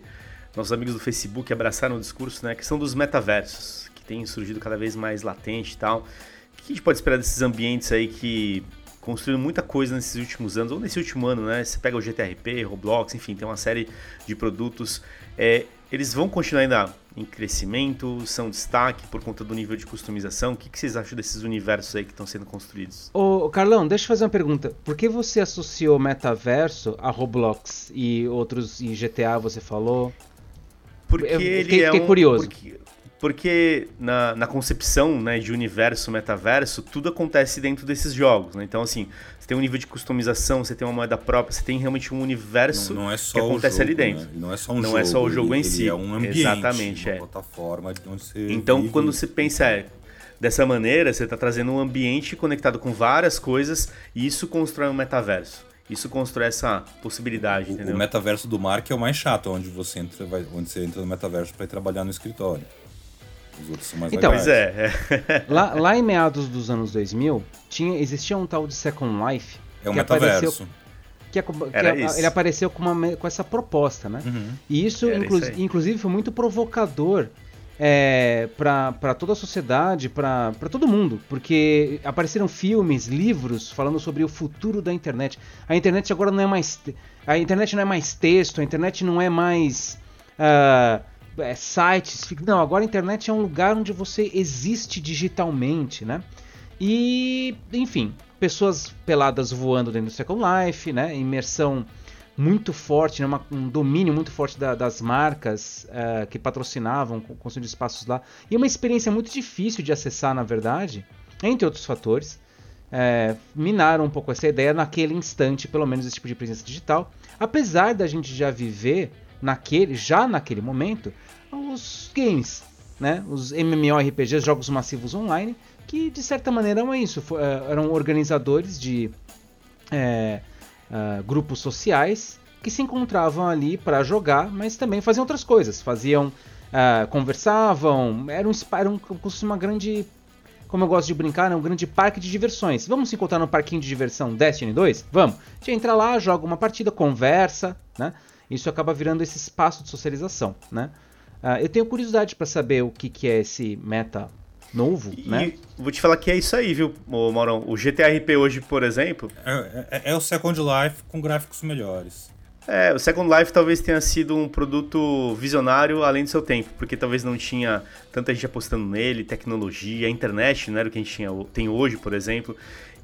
nossos amigos do Facebook abraçaram o discurso, né? A questão dos metaversos, que tem surgido cada vez mais latente e tal. O que a gente pode esperar desses ambientes aí que construíram muita coisa nesses últimos anos, ou nesse último ano, né? Você pega o GTRP, Roblox, enfim, tem uma série de produtos. É, eles vão continuar ainda em crescimento, são destaque por conta do nível de customização. O que, que vocês acham desses universos aí que estão sendo construídos? Ô, Carlão, deixa eu fazer uma pergunta. Por que você associou metaverso a Roblox e outros, e GTA você falou? Porque eu ele fiquei, é fiquei um, curioso. Porque, porque na, na concepção né, de universo, metaverso, tudo acontece dentro desses jogos. Né? Então, assim, você tem um nível de customização, você tem uma moeda própria, você tem realmente um universo não, não é que acontece jogo, ali dentro. Né? Não é só um não jogo. é só o jogo em si. É um ambiente, Exatamente, uma é. plataforma onde você Então, vive. quando você pensa é, dessa maneira, você está trazendo um ambiente conectado com várias coisas e isso constrói um metaverso. Isso constrói essa possibilidade, o, entendeu? O metaverso do Mark é o mais chato, onde você entra, vai, onde você entra no metaverso para ir trabalhar no escritório. Os outros são mais então, legais. é. lá, lá em meados dos anos 2000, tinha, existia um tal de Second Life. É um que metaverso. Apareceu, que, que Era a- isso. ele apareceu com, uma, com essa proposta, né? Uhum. E isso, inclu- isso inclusive, foi muito provocador é, para toda a sociedade, para todo mundo, porque apareceram filmes, livros falando sobre o futuro da internet. A internet agora não é mais a internet não é mais texto, a internet não é mais ah, é, sites, não. Agora a internet é um lugar onde você existe digitalmente, né? E, enfim, pessoas peladas voando dentro do Second Life, né? Imersão muito forte, né? Uma- um domínio muito forte da- das marcas eh, que patrocinavam, co- construindo espaços lá. E uma experiência muito difícil de acessar, na verdade, entre outros fatores. eh, minaram um pouco essa ideia naquele instante, pelo menos esse tipo de presença digital. Apesar da gente já viver naquele, já naquele momento, os games, né? Os MMORPGs, jogos massivos online, que de certa maneira eram isso, eh, eram organizadores de ah, grupos sociais que se encontravam ali para jogar, mas também faziam outras coisas, faziam, ah, conversavam, era um, era um, uma grande, como eu gosto de brincar, né, um grande parque de diversões. Vamos se encontrar no parquinho de diversão Destiny 2? Vamos. A gente entra lá, joga uma partida, conversa, né? Isso acaba virando esse espaço de socialização, né? Ah, eu tenho curiosidade para saber o que, que é esse meta novo, E né? vou te falar que é isso aí, viu, Maurão? O GTRP hoje, por exemplo, É, é- é o Second Life com gráficos melhores. É, o Second Life talvez tenha sido um produto visionário além do seu tempo, porque talvez não tinha tanta gente apostando nele, tecnologia, internet não era o que a gente tinha, tem hoje, por exemplo.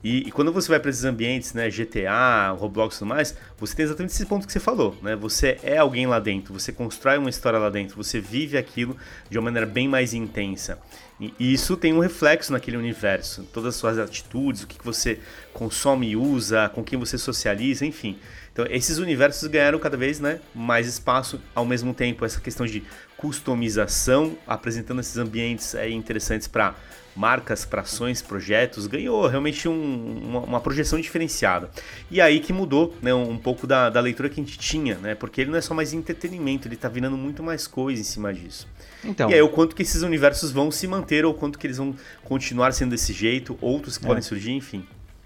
E, e quando você vai para esses ambientes, né, GTA, Roblox e tudo mais, você tem exatamente esse ponto que você falou, né? Você é alguém lá dentro, você constrói uma história lá dentro, você vive aquilo de uma maneira bem mais intensa. E, isso tem um reflexo naquele universo, todas as suas atitudes, o que, que você consome e usa, com quem você socializa, enfim. Então, esses universos ganharam cada vez né, mais espaço, ao mesmo tempo, essa questão de customização, apresentando esses ambientes é, interessantes para marcas, para ações, projetos, ganhou realmente um- uma, uma projeção diferenciada. E aí que mudou né, um pouco da, da leitura que a gente tinha, né, porque ele não é só mais entretenimento, ele está virando muito mais coisa em cima disso. Então, E aí o quanto que esses universos vão se manter, ou quanto que eles vão continuar sendo desse jeito, outros que É. podem surgir, enfim.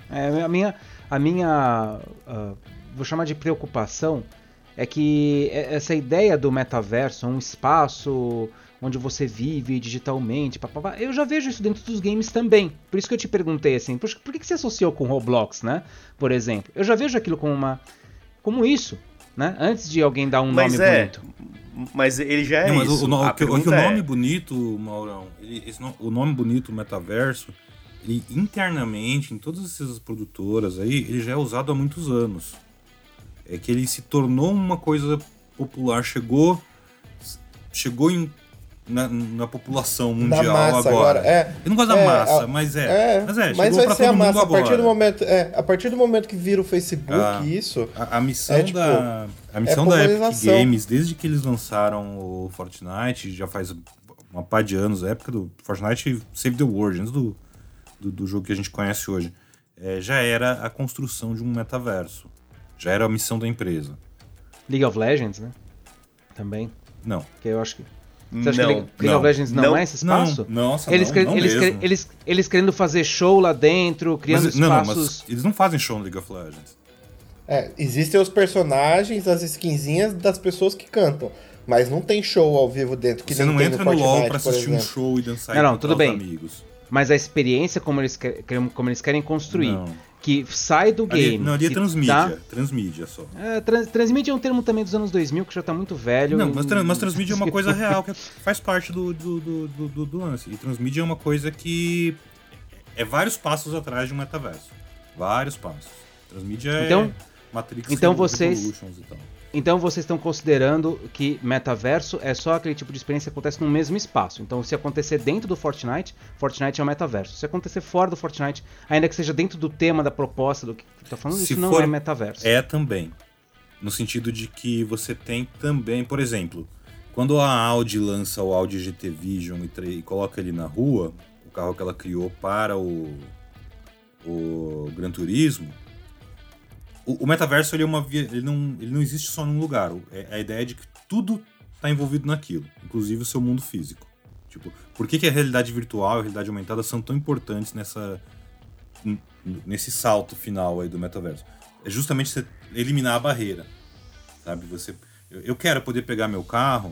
É, a minha, a minha ah, vou chamar de preocupação, é que essa ideia do metaverso, um espaço onde você vive digitalmente, papapá, eu já vejo isso dentro dos games também. Por isso que eu te perguntei assim, "Poxa, por que que você associou com Roblox, né? Por exemplo, eu já vejo aquilo como uma, como isso, né? Antes de alguém dar um Mas nome é, bonito. mas ele já é Não, isso. o, o que- o que o pergunta é- nome bonito, Maurão, ele- esse no- o nome bonito metaverso, ele internamente, em todas essas produtoras aí, ele já é usado há muitos anos. É que ele se tornou uma coisa popular, chegou chegou em, na, na população Da mundial massa agora. agora. É, Eu não gosto da É, massa, a- mas é. é, mas é, mas vai pra ser a massa. A agora. partir, do momento, é, a partir do momento que vira o Facebook, Ah. isso. A, a missão É, tipo, da a missão é da Epic. Games, desde que eles lançaram o Fortnite, já faz uma pá de anos, a época do Fortnite Save the World, antes do, do, do jogo que a gente conhece hoje, é, já era a construção de um metaverso. Já era a missão da empresa. League of Legends, né? Também, Não. que eu acho que Você acha Não, que League, League of Legends não, não, é esse espaço? Não, nossa, eles, não, não eles, mesmo. eles, eles querendo fazer show lá dentro, criando Mas, não, não, espaços. mas eles não fazem show no League of Legends. É, existem os personagens, as skinzinhas das pessoas que cantam. mas não tem show ao vivo dentro. Que Você não tem entra no no LoL pra assistir um show e dançar Não, não, tudo bem. amigos. Mas a experiência como eles, que- como eles querem construir, Não. Que sai do Ali, game. não, ali é transmídia. tá- Transmídia só. É, trans, transmídia é um termo também dos anos 2000 que já tá muito velho. Não, e- mas, tran- mas transmídia é uma coisa real que faz parte do, do, do, do- do- lance. E transmídia é uma coisa que é vários passos atrás de um metaverso. Vários passos. Transmídia Então- é Matrix então vocês- Revolutions e tal. Então vocês estão considerando que metaverso é só aquele tipo de experiência que acontece no mesmo espaço. Então se acontecer dentro do Fortnite, Fortnite é um metaverso. Se acontecer fora do Fortnite, ainda que seja dentro do tema da proposta do que tá falando, Se isso não for- é metaverso. É também. No sentido de que você tem também, por exemplo, quando a Audi lança o Audi GT Vision e, e coloca ele na rua, o carro que ela criou para o, o Gran Turismo, o, o metaverso ele, é uma, via- ele, não, ele não existe só num lugar. O- É a ideia de que tudo está envolvido naquilo, inclusive o seu mundo físico. Tipo, por que, que a realidade virtual e a realidade aumentada são tão importantes nessa, nesse salto final aí do metaverso? É justamente você eliminar a barreira, sabe? Você, eu, eu quero poder pegar meu carro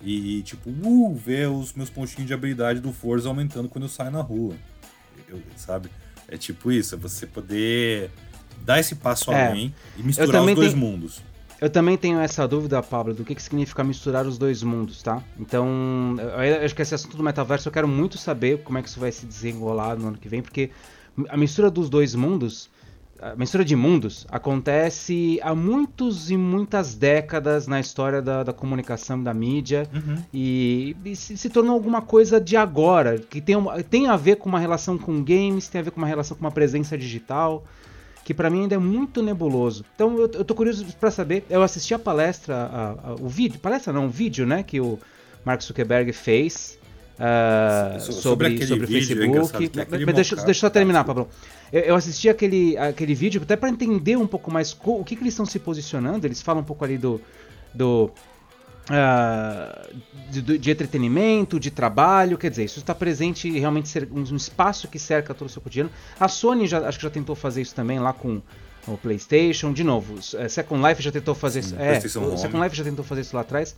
e, e, tipo, uh, ver os meus pontinhos de habilidade do Forza aumentando quando eu saio na rua, Eu- sabe? É tipo isso, é você poder dar esse passo É. além e misturar os dois tenho- mundos. Eu também tenho essa dúvida, Pablo, do que, que significa misturar os dois mundos, tá? Então, eu acho que esse assunto do metaverso eu quero muito saber como é que isso vai se desenrolar no ano que vem, porque a mistura dos dois mundos, a mistura de mundos, acontece há muitos e muitas décadas na história da, da comunicação da mídia Uhum. e, e se, se tornou alguma coisa de agora, que tem, uma- tem a ver com uma relação com games, tem a ver com uma relação com uma presença digital, que pra mim ainda é muito nebuloso. Então eu, eu tô curioso pra saber, eu assisti a palestra, a- a- o vídeo, palestra não, um vídeo, né, que o Mark Zuckerberg fez So- sobre sobre, sobre o vídeo, é Facebook. que aquele Mas deixa, deixa eu só terminar, Ah, Pablo. Eu, eu assisti aquele, aquele vídeo até pra entender um pouco mais co- o que, que eles estão se posicionando. Eles falam um pouco ali do. do ah, de, de entretenimento, de trabalho, quer dizer, isso está presente realmente ser um, um espaço que cerca todo o seu cotidiano. A Sony já, acho que já tentou fazer isso também lá com o PlayStation, de novo, é, Second Life já tentou fazer isso, é, o. Second Life já tentou fazer isso lá atrás.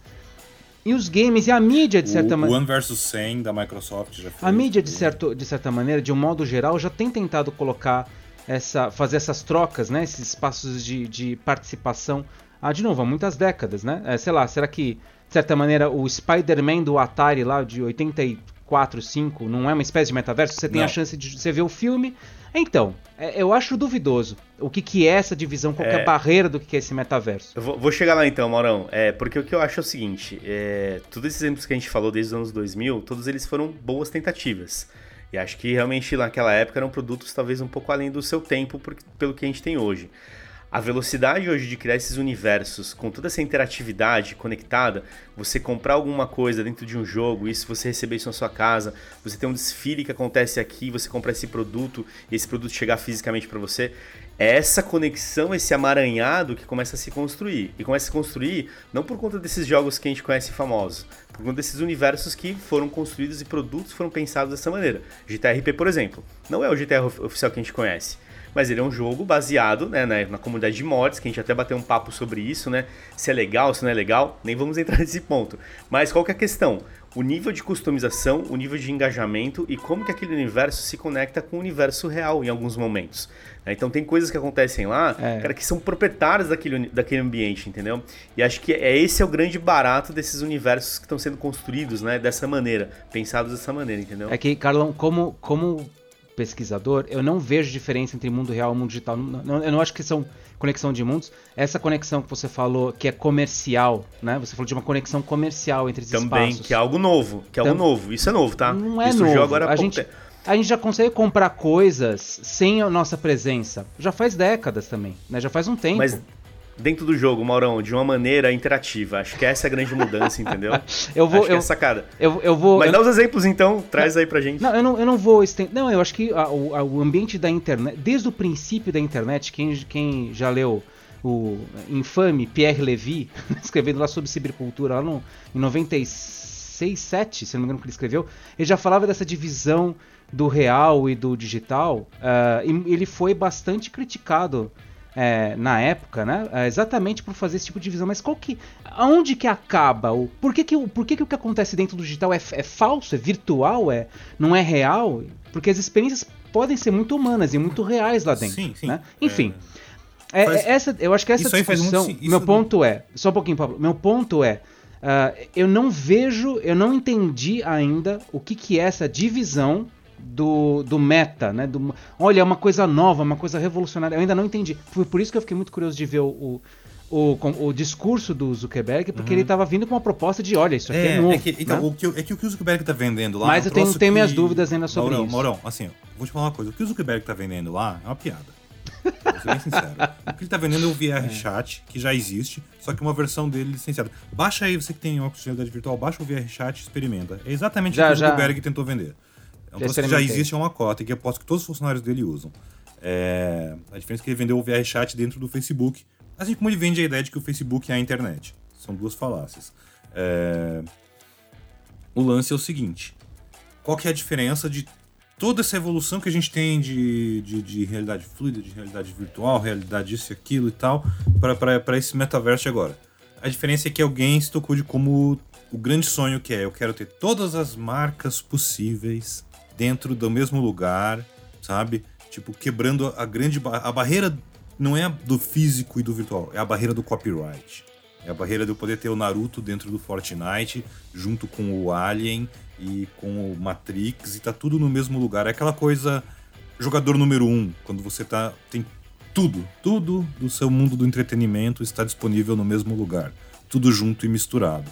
E os games e a mídia de certa O maneira, One vs 100 da Microsoft já fez. a mídia de, certo, de certa maneira, de um modo geral, já tem tentado colocar essa, fazer essas trocas, né, esses espaços de, de participação, ah, de novo, há muitas décadas, né? É, sei lá, será que de certa maneira o Spider-Man do Atari lá de 84, 5 não é uma espécie de metaverso? Você tem Não. a chance de você ver o filme. Então, é, eu acho duvidoso o que, que é essa divisão, qual que é a É. barreira do que é esse metaverso. Eu vou, vou chegar lá então, Maurão. É, porque o que eu acho é o seguinte: é, todos esses exemplos que a gente falou desde os anos 2000, todos eles foram boas tentativas. E acho que realmente naquela época eram produtos talvez um pouco além do seu tempo por- pelo que a gente tem hoje. A velocidade hoje de criar esses universos com toda essa interatividade conectada, você comprar alguma coisa dentro de um jogo, isso você receber isso na sua casa, você ter um desfile que acontece aqui, você comprar esse produto e esse produto chegar fisicamente para você, é essa conexão, esse amaranhado que começa a se construir. E começa a se construir não por conta desses jogos que a gente conhece famosos, por conta desses universos que foram construídos e produtos foram pensados dessa maneira. GTRP, por exemplo, não é o of- oficial que a gente conhece. Mas ele é um jogo baseado né, na, na comunidade de mods, que a gente até bateu um papo sobre isso, né? Se é legal, se não é legal, nem vamos entrar nesse ponto. Mas qual que é a questão? O nível de customização, o nível de engajamento e como que aquele universo se conecta com o universo real em alguns momentos. né? Então tem coisas que acontecem lá, É. cara, que são proprietárias daquele, daquele ambiente, entendeu? E acho que é esse é o grande barato desses universos que estão sendo construídos, né? Dessa maneira, pensados dessa maneira, entendeu? É que, Carlão, como, como pesquisador, eu não vejo diferença entre mundo real e mundo digital. Não- eu não acho que são conexão de mundos. Essa conexão que você falou, que é comercial, né? Você falou de uma conexão comercial entre esses Também, espaços. que é algo novo, que é algo novo. Isso é novo, tá? Não é Isso novo. surgiu agora há a, pouco gente, tempo. a gente já consegue comprar coisas sem a nossa presença. Já faz décadas também, né? Já faz um tempo. Mas dentro do jogo, Maurão, de uma maneira interativa. Acho que essa é a grande mudança, entendeu? eu vou... Acho é Eu, a sacada. eu, eu vou... Mas eu- dá os exemplos então, traz aí pra gente. Não, eu não, eu não vou estender. Não, eu acho que a- o, a- o ambiente da internet, desde o princípio da internet, quem, quem já leu o infame Pierre Levy, escrevendo lá sobre cibercultura, lá no, em 96, 7, se não me engano que ele escreveu, ele já falava dessa divisão do real e do digital, ah, e ele foi bastante criticado é, na época, né? É, exatamente por fazer esse tipo de visão. Mas qual que. Aonde que acaba? O, por que, que, por que, que o que acontece dentro do digital é, é falso, é virtual, é, não é real? Porque as experiências podem ser muito humanas e muito reais lá dentro. Sim, sim. Né? Enfim. É... É, faz... essa, eu acho que essa discussão. Muito... Meu ponto é. Só um pouquinho, Pablo. Meu ponto é. Uh, eu não vejo, eu não entendi ainda o que, que é essa divisão do, do meta, né? Do, olha, é uma coisa nova, uma coisa revolucionária. Eu ainda não entendi. Foi por isso que eu fiquei muito curioso de ver o, o, o, o discurso do Zuckerberg, porque uhum. ele estava vindo com uma proposta de, olha, isso aqui é, é novo. É que, então, né? o que, é que o que o Zuckerberg está vendendo lá... Mas é eu tenho, tenho que... minhas dúvidas ainda sobre Maurão, isso. Maurão, assim, vou te falar uma coisa. O que o Zuckerberg está vendendo lá é uma piada. Vou ser bem sincero. O que ele está vendendo é o VR é. Chat, que já existe, só que uma versão dele licenciada. Baixa aí, você que tem óculos de realidade virtual, baixa o VR Chat e experimenta. É exatamente já, o que o Zuckerberg tentou vender. É um troço que já existe, é uma cota, e que aposto que todos os funcionários dele usam. É... A diferença é que ele vendeu o VR Chat dentro do Facebook, assim como ele vende a ideia de que o Facebook é a internet. São duas falácias. É... O lance é o seguinte: qual que é a diferença de toda essa evolução que a gente tem de, de, de realidade fluida, de realidade virtual, realidade isso e aquilo e tal, para esse metaverso agora? A diferença é que alguém se tocou de como o grande sonho que é: eu quero ter todas as marcas possíveis dentro do mesmo lugar, sabe? Tipo, quebrando a grande ba a barreira não é do físico e do virtual, é a barreira do copyright. É a barreira de eu poder ter o Naruto dentro do Fortnite, junto com o Alien e com o Matrix, e tá tudo no mesmo lugar. É aquela coisa jogador número um, quando você tá. tem tudo, tudo do seu mundo do entretenimento está disponível no mesmo lugar. Tudo junto e misturado.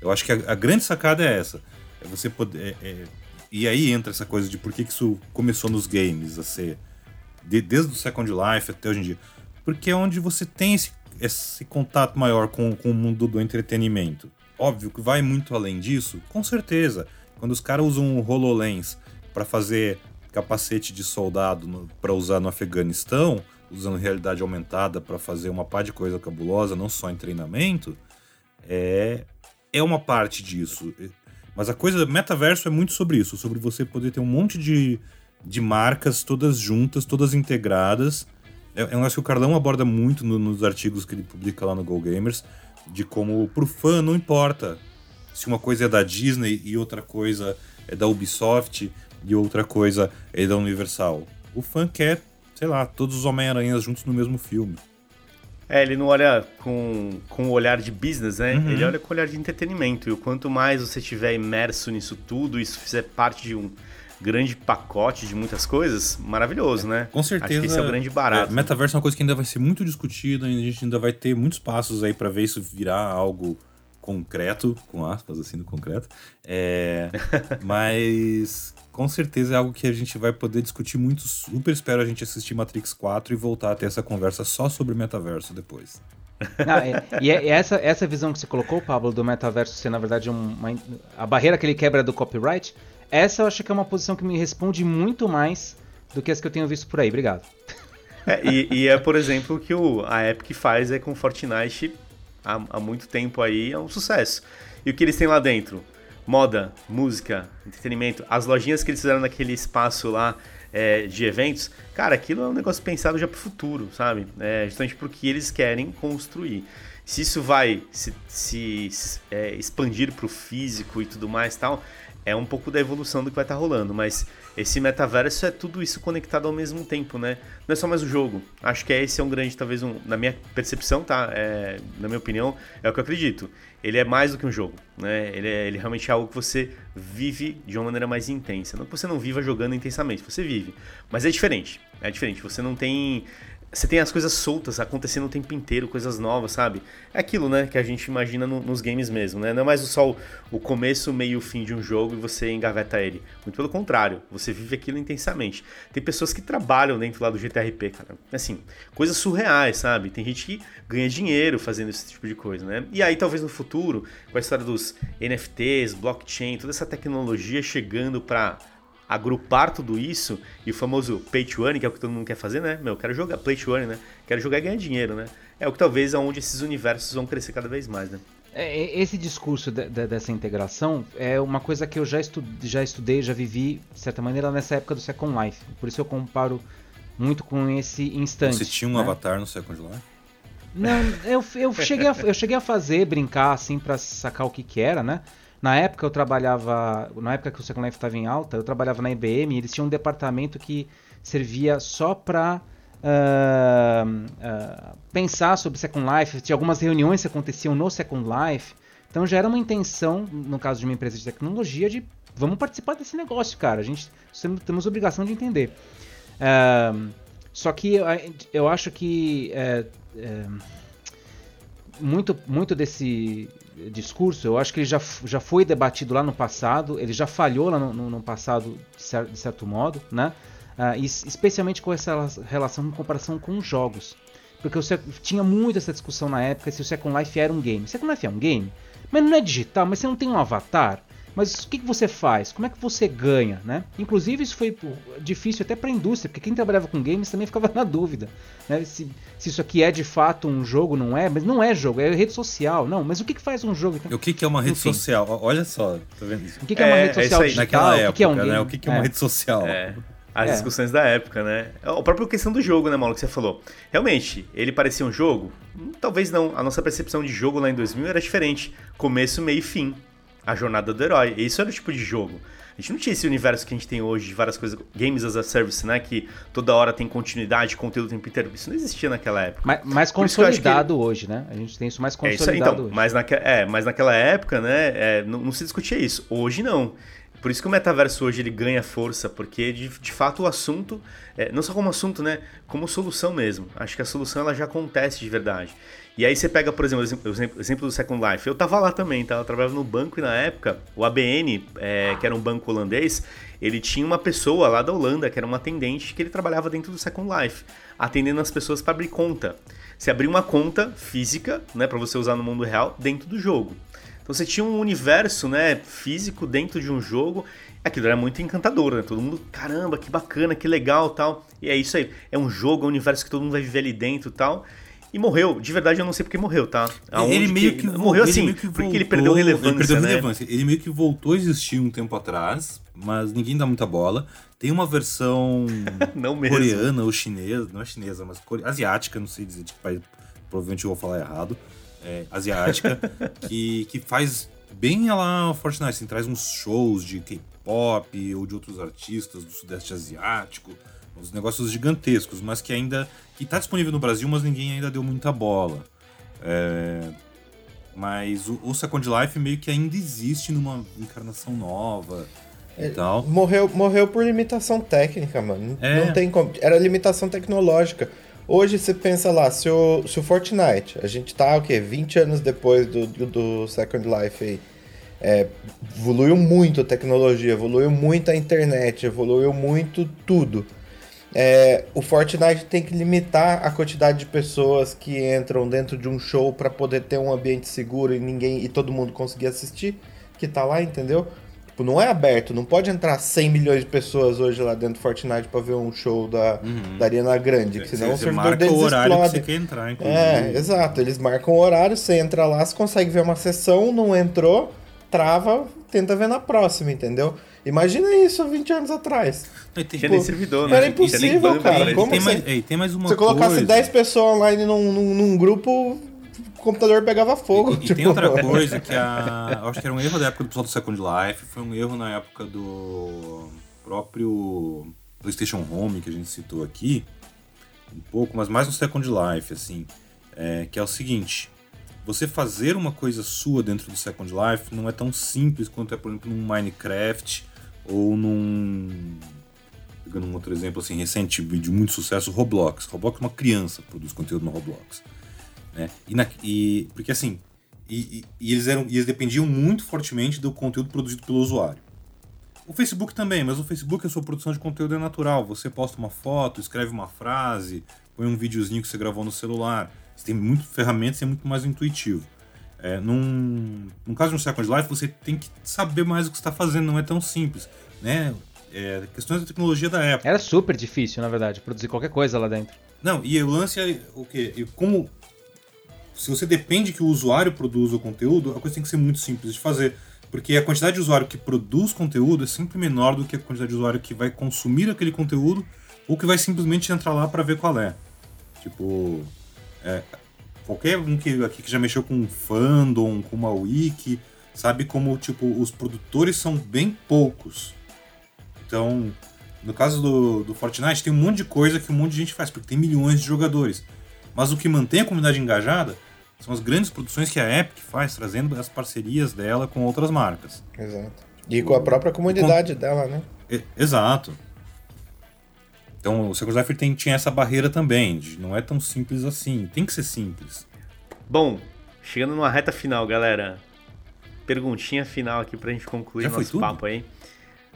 Eu acho que a, a grande sacada é essa. É você poder. É, é, e aí entra essa coisa de por que, que isso começou nos games a ser. De, desde o Second Life até hoje em dia. Porque é onde você tem esse, esse contato maior com, com o mundo do entretenimento. Óbvio que vai muito além disso, com certeza. Quando os caras usam o HoloLens para fazer capacete de soldado para usar no Afeganistão, usando realidade aumentada para fazer uma par de coisa cabulosa, não só em treinamento, é, é uma parte disso. Mas a coisa do metaverso é muito sobre isso, sobre você poder ter um monte de, de marcas todas juntas, todas integradas. É, é um negócio que o Carlão aborda muito no, nos artigos que ele publica lá no Go Gamers, de como pro fã não importa se uma coisa é da Disney e outra coisa é da Ubisoft e outra coisa é da Universal. O fã quer, sei lá, todos os Homem-Aranhas juntos no mesmo filme. É, ele não olha com, com o olhar de business, né? Uhum. Ele olha com o olhar de entretenimento. E o quanto mais você estiver imerso nisso tudo, isso fizer parte de um grande pacote de muitas coisas, maravilhoso, né? Com certeza. Acho que esse é o grande barato. É, metaverso é uma coisa que ainda vai ser muito discutida, a gente ainda vai ter muitos passos aí para ver isso virar algo concreto, com aspas assim no concreto. É, mas com certeza é algo que a gente vai poder discutir muito. Super espero a gente assistir Matrix 4 e voltar a ter essa conversa só sobre metaverso depois. Não, é, e é, essa, essa visão que você colocou, Pablo, do metaverso ser na verdade uma, a barreira que ele quebra do copyright, essa eu acho que é uma posição que me responde muito mais do que as que eu tenho visto por aí. Obrigado. É, e, e, é, por exemplo, o que o, a Epic faz é com Fortnite há, há muito tempo aí, é um sucesso. E o que eles têm lá dentro? Moda, música, entretenimento, as lojinhas que eles fizeram naquele espaço lá é, de eventos, cara, aquilo é um negócio pensado já pro futuro, sabe? É, justamente porque eles querem construir. Se isso vai se, se, é, expandir pro físico e tudo mais tal, é um pouco da evolução do que vai estar tá rolando, mas esse metaverso é tudo isso conectado ao mesmo tempo, né? Não é só mais o jogo. Acho que esse é um grande, talvez, um, na minha percepção, tá? É, na minha opinião, é o que eu acredito. Ele é mais do que um jogo, né? Ele, é, ele realmente é algo que você vive de uma maneira mais intensa. Não que você não viva jogando intensamente, você vive. Mas é diferente. É diferente. Você não tem você tem as coisas soltas acontecendo o tempo inteiro, coisas novas, sabe? É aquilo, né, que a gente imagina no, nos games mesmo, né? Não é mais só o, o começo, meio e o fim de um jogo e você engaveta ele. Muito pelo contrário, você vive aquilo intensamente. Tem pessoas que trabalham dentro lá do GTRP, cara. Assim, coisas surreais, sabe? Tem gente que ganha dinheiro fazendo esse tipo de coisa, né? E aí, talvez no futuro, com a história dos NFTs, blockchain, toda essa tecnologia chegando para agrupar tudo isso e o famoso pay to earn, que é o que todo mundo quer fazer, né? Meu, eu quero jogar play to earn, né? Quero jogar e ganhar dinheiro, né? É o que talvez é onde esses universos vão crescer cada vez mais, né? É, esse discurso de, de, dessa integração é uma coisa que eu já, estu, já estudei, já vivi, de certa maneira, nessa época do Second Life. Por isso eu comparo muito com esse instante. Você tinha um né? avatar no Second Life? Não, eu, eu, cheguei a, eu cheguei a fazer, brincar assim para sacar o que que era, né? Na época eu trabalhava, na época que o Second Life estava em alta, eu trabalhava na IBM e eles tinham um departamento que servia só para uh, uh, pensar sobre Second Life. Tinha algumas reuniões que aconteciam no Second Life. Então já era uma intenção, no caso de uma empresa de tecnologia, de vamos participar desse negócio, cara. A gente temos obrigação de entender. Uh, só que eu, acho que é, é, muito, muito desse discurso, eu acho que ele já, já foi debatido lá no passado, ele já falhou lá no, no, no passado de certo, de certo, modo, né? Uh, especialmente com essa relação em comparação com os jogos. Porque eu tinha muito essa discussão na época se o Second Life era um game. Second Life é um game, mas não é digital, mas você não tem um avatar. Mas o que, que você faz? Como é que você ganha, né? Inclusive isso foi difícil até para a indústria, porque quem trabalhava com games também ficava na dúvida, né? Se, se, isso aqui é de fato um jogo, não é? Mas não é jogo, é rede social. Não, mas o que, que faz um jogo? Então? O que, que é uma rede Enfim. social? Olha só, tá vendo isso? O que, que é, é, uma rede social é digital? Naquela época, o que, é um game? Né? O que, que é uma é. rede social? É as é. discussões da época, né? A própria questão do jogo, né, Paulo, que você falou. Realmente, ele parecia um jogo? Talvez não. A nossa percepção de jogo lá em 2000 era diferente. Começo, meio e fim a jornada do herói. E isso era o tipo de jogo. A gente não tinha esse universo que a gente tem hoje de várias coisas, games as a service, né? Que toda hora tem continuidade, conteúdo o tempo inteiro. Isso não existia naquela época. Mais, mais consolidado que... hoje, né? A gente tem isso mais consolidado é isso aí, então, hoje. Mas, naque... é, mas naquela época, né? É, não, não, se discutia isso. Hoje não. Por isso que o metaverso hoje ele ganha força, porque de, de fato o assunto, é, não só como assunto, né? Como solução mesmo. Acho que a solução ela já acontece de verdade. E aí você pega, por exemplo, o exemplo, do Second Life. Eu tava lá também, tá? Eu trabalhava no banco e na época, o ABN, é, que era um banco holandês, ele tinha uma pessoa lá da Holanda, que era uma atendente, que ele trabalhava dentro do Second Life, atendendo as pessoas para abrir conta. Você abria uma conta física, né, para você usar no mundo real, dentro do jogo. Então você tinha um universo, né, físico dentro de um jogo. Aquilo era muito encantador, né? Todo mundo, caramba, que bacana, que legal, tal. E é isso aí. É um jogo, é um universo que todo mundo vai viver ali dentro, tal. E morreu. De verdade, eu não sei porque morreu, tá? Aonde ele meio que, que morreu assim, voltou, porque ele perdeu relevância. Ele perdeu né? relevância. Ele meio que voltou a existir um tempo atrás, mas ninguém dá muita bola. Tem uma versão coreana ou chinesa, não é chinesa, mas core... asiática, não sei dizer de que país, provavelmente eu vou falar errado. É, asiática, que, que faz bem lá Fortnite, assim, traz uns shows de K-pop ou de outros artistas do Sudeste Asiático uns negócios gigantescos, mas que ainda que está disponível no Brasil, mas ninguém ainda deu muita bola. É, mas o, o, Second Life meio que ainda existe numa encarnação nova e tal. Morreu, morreu por limitação técnica, mano. É. Não tem como. Era limitação tecnológica. Hoje você pensa lá, se o, se o Fortnite, a gente tá o quê? 20 anos depois do, do, do Second Life aí. É, evoluiu muito a tecnologia, evoluiu muito a internet, evoluiu muito tudo é, o Fortnite tem que limitar a quantidade de pessoas que entram dentro de um show para poder ter um ambiente seguro e ninguém e todo mundo conseguir assistir, que tá lá, entendeu? Tipo, não é aberto, não pode entrar 100 milhões de pessoas hoje lá dentro do Fortnite para ver um show da, uhum. da Ariana Grande, que senão você, o servidor deles o horário explode. Que você quer entrar, inclusive. É, exato, eles marcam o horário, você entra lá, você consegue ver uma sessão, não entrou, trava, tenta ver na próxima, entendeu? Imagina isso há 20 anos atrás. Tem, tipo, nem servidor, né? Era impossível, cara. Como tem, você, mais, tem mais uma você coisa. colocasse 10 pessoas online num, num, num, grupo, o computador pegava fogo. E, tipo... e tem outra coisa que a, acho que era um erro da época do pessoal do Second Life, foi um erro na época do próprio PlayStation Home que a gente citou aqui, um pouco, mas mais no Second Life, assim, é, que é o seguinte: você fazer uma coisa sua dentro do Second Life não é tão simples quanto é, por exemplo, num Minecraft ou num. Pegando um outro exemplo assim, recente, de muito sucesso, Roblox. Roblox é uma criança produz conteúdo no Roblox. Né? E, na, e porque assim, e, e, eles eram, eles dependiam muito fortemente do conteúdo produzido pelo usuário. O Facebook também, mas o Facebook a sua produção de conteúdo é natural. Você posta uma foto, escreve uma frase, põe um videozinho que você gravou no celular. Você tem muitas ferramentas e é muito mais intuitivo. É, num, no caso de um Second Life, você tem que saber mais o que está fazendo, não é tão simples. Né? É, questões da tecnologia da época. Era super difícil, na verdade, produzir qualquer coisa lá dentro. Não, e o lance é o quê? E como. Se você depende que o usuário produza o conteúdo, a coisa tem que ser muito simples de fazer. Porque a quantidade de usuário que produz conteúdo é sempre menor do que a quantidade de usuário que vai consumir aquele conteúdo ou que vai simplesmente entrar lá para ver qual é. Tipo, é, qualquer um que aqui que já mexeu com fandom, com uma wiki, sabe como tipo os produtores são bem poucos. Então, no caso do, do Fortnite, tem um monte de coisa que um monte de gente faz, porque tem milhões de jogadores. Mas o que mantém a comunidade engajada são as grandes produções que a Epic faz, trazendo as parcerias dela com outras marcas. Exato. E com a própria comunidade com... dela, né? exato. Então o Second Life tem, tinha essa barreira também, de não é tão simples assim. Tem que ser simples. Bom, chegando numa reta final, galera. Perguntinha final aqui pra gente concluir Já nosso papo aí.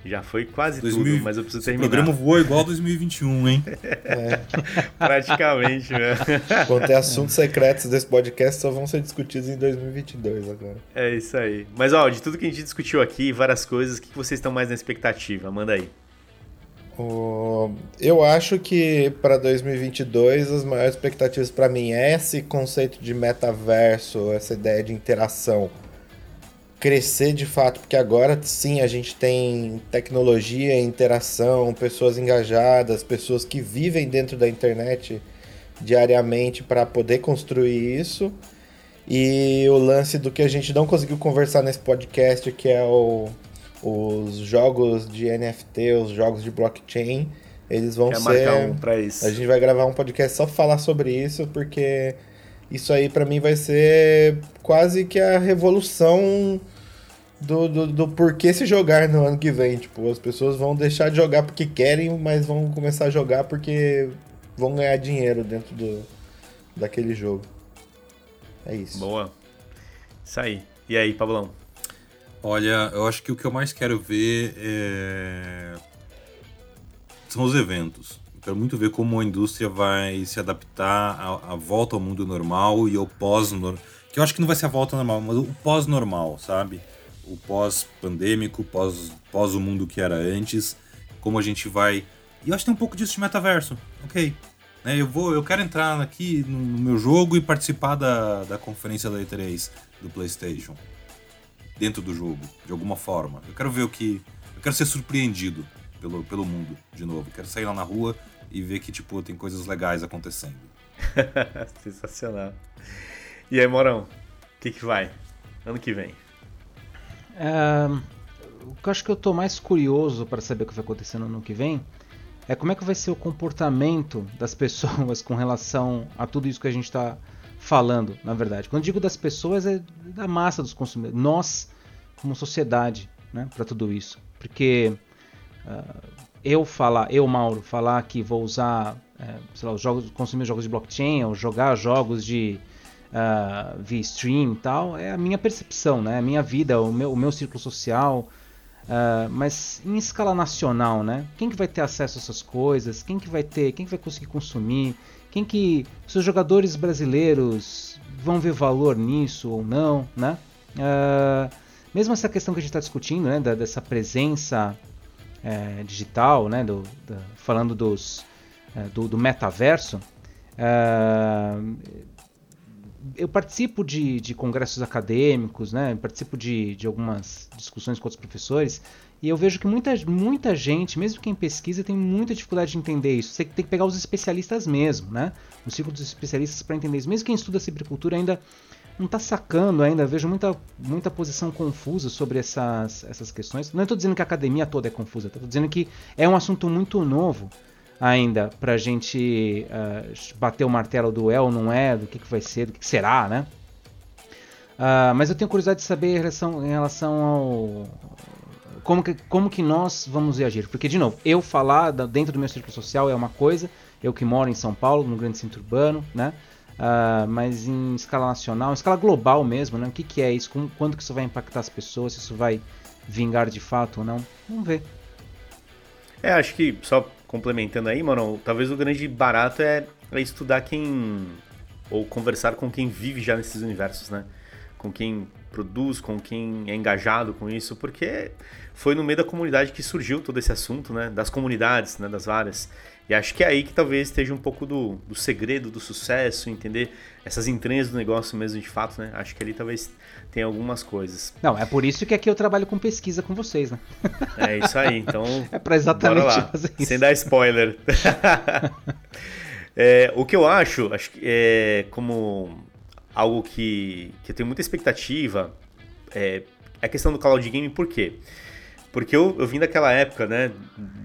Já foi quase 2000, tudo, mas eu preciso terminar. O programa voou igual 2021, hein? É. Praticamente, né? Quanto é assuntos secretos desse podcast, só vão ser discutidos em 2022 agora. É isso aí. Mas, ó, de tudo que a gente discutiu aqui, várias coisas, o que vocês estão mais na expectativa? Manda aí. Eu acho que para 2022 as maiores expectativas para mim é esse conceito de metaverso, essa ideia de interação crescer de fato, porque agora sim a gente tem tecnologia, interação, pessoas engajadas, pessoas que vivem dentro da internet diariamente para poder construir isso. E o lance do que a gente não conseguiu conversar nesse podcast, que é o, os jogos de NFT, os jogos de blockchain, eles vão Quer ser. Um pra isso. A gente vai gravar um podcast só falar sobre isso, porque isso aí para mim vai ser quase que a revolução do, do, do porquê se jogar no ano que vem. Tipo, as pessoas vão deixar de jogar porque querem, mas vão começar a jogar porque vão ganhar dinheiro dentro do, daquele jogo. É isso. Boa. Isso aí. E aí, Pablão? Olha, eu acho que o que eu mais quero ver é... são os eventos. Quero muito ver como a indústria vai se adaptar à, à volta ao mundo normal e ao pós-normal. Que eu acho que não vai ser a volta normal, mas o pós-normal, sabe? O pós-pandêmico, pós, pós o mundo que era antes, como a gente vai. E eu acho que tem um pouco disso de metaverso. Ok. Né, eu, vou, eu quero entrar aqui no meu jogo e participar da, da conferência da E3 do PlayStation. Dentro do jogo, de alguma forma. Eu quero ver o que. Eu quero ser surpreendido pelo, pelo mundo de novo. Quero sair lá na rua e ver que, tipo, tem coisas legais acontecendo. Sensacional. E aí, Morão, o que, que vai? Ano que vem. O que eu acho que eu tô mais curioso para saber o que vai acontecer no ano que vem é como é que vai ser o comportamento das pessoas com relação a tudo isso que a gente está falando, na verdade. Quando digo das pessoas, é da massa dos consumidores. Nós, como sociedade, né, para tudo isso. Porque uh, eu falar, eu, Mauro, falar que vou usar, é, sei lá, os jogos, consumir jogos de blockchain ou jogar jogos de uh, stream e tal, é a minha percepção, né? A minha vida, o meu, o meu círculo social. Uh, mas em escala nacional, né? Quem que vai ter acesso a essas coisas? Quem que vai ter? Quem que vai conseguir consumir? Quem que se os jogadores brasileiros vão ver valor nisso ou não, né? Uh, mesmo essa questão que a gente está discutindo, né, da, dessa presença é, digital, né, do, da, falando dos, é, do, do, metaverso, é, eu participo de, de, congressos acadêmicos, né, participo de, de, algumas discussões com outros professores, e eu vejo que muita, muita gente, mesmo quem pesquisa, tem muita dificuldade de entender isso. Você tem que pegar os especialistas mesmo, né, o círculo dos especialistas para entender isso. Mesmo quem estuda cibricultura ainda não está sacando ainda, vejo muita, muita posição confusa sobre essas, essas questões. Não estou dizendo que a academia toda é confusa, estou dizendo que é um assunto muito novo ainda para a gente uh, bater o martelo do é ou não é, do que, que vai ser, do que, que será, né? Uh, mas eu tenho curiosidade de saber em relação, em relação ao. Como que, como que nós vamos reagir? Porque, de novo, eu falar dentro do meu círculo social é uma coisa, eu que moro em São Paulo, no grande centro urbano, né? Uh, mas em escala nacional, em escala global mesmo, né? O que, que é isso? Como, quando que isso vai impactar as pessoas? Se isso vai vingar de fato ou não? Vamos ver. É, acho que só complementando aí, mano, talvez o grande barato é, é estudar quem ou conversar com quem vive já nesses universos, né? Com quem produz, com quem é engajado com isso, porque foi no meio da comunidade que surgiu todo esse assunto, né? Das comunidades, né? Das várias. E acho que é aí que talvez esteja um pouco do, do segredo do sucesso, entender essas entranhas do negócio mesmo de fato, né? Acho que ali talvez tenha algumas coisas. Não, é por isso que aqui eu trabalho com pesquisa com vocês, né? É isso aí, então. é para exatamente fazer isso. Sem dar spoiler. é, o que eu acho, acho que é como algo que, que eu tenho muita expectativa é, é a questão do cloud game, por quê? Porque eu, eu vim daquela época, né,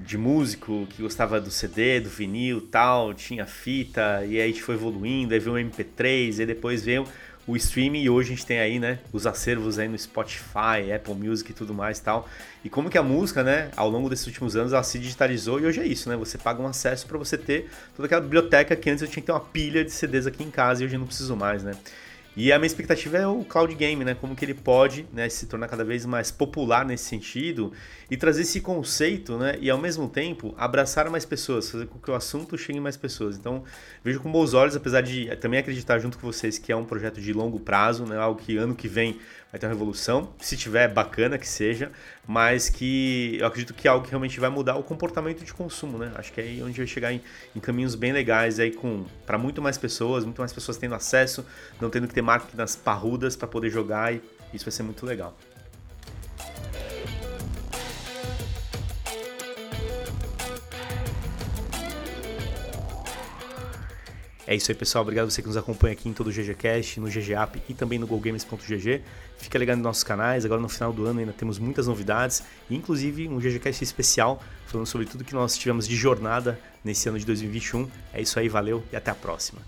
de músico que gostava do CD, do vinil tal, tinha fita, e aí a gente foi evoluindo, aí veio o MP3, e depois veio o streaming, e hoje a gente tem aí, né, os acervos aí no Spotify, Apple Music e tudo mais tal. E como que a música, né, ao longo desses últimos anos, ela se digitalizou, e hoje é isso, né, você paga um acesso para você ter toda aquela biblioteca que antes eu tinha que ter uma pilha de CDs aqui em casa, e hoje eu não preciso mais, né. E a minha expectativa é o cloud game, né? Como que ele pode né, se tornar cada vez mais popular nesse sentido e trazer esse conceito, né? E ao mesmo tempo abraçar mais pessoas, fazer com que o assunto chegue mais pessoas. Então, vejo com bons olhos, apesar de também acreditar junto com vocês que é um projeto de longo prazo, né? Algo que ano que vem vai ter uma revolução. Se tiver, bacana que seja, mas que eu acredito que é algo que realmente vai mudar o comportamento de consumo, né? Acho que é aí onde vai chegar em, em caminhos bem legais aí com para muito mais pessoas, muito mais pessoas tendo acesso, não tendo que ter máquinas parrudas para poder jogar e isso vai ser muito legal. É isso aí, pessoal. Obrigado você que nos acompanha aqui em todo o GGCast, no GGApp e também no GoGames.gg. Fica ligado nos nossos canais. Agora no final do ano ainda temos muitas novidades, inclusive um GGCast especial falando sobre tudo que nós tivemos de jornada nesse ano de 2021. É isso aí, valeu e até a próxima.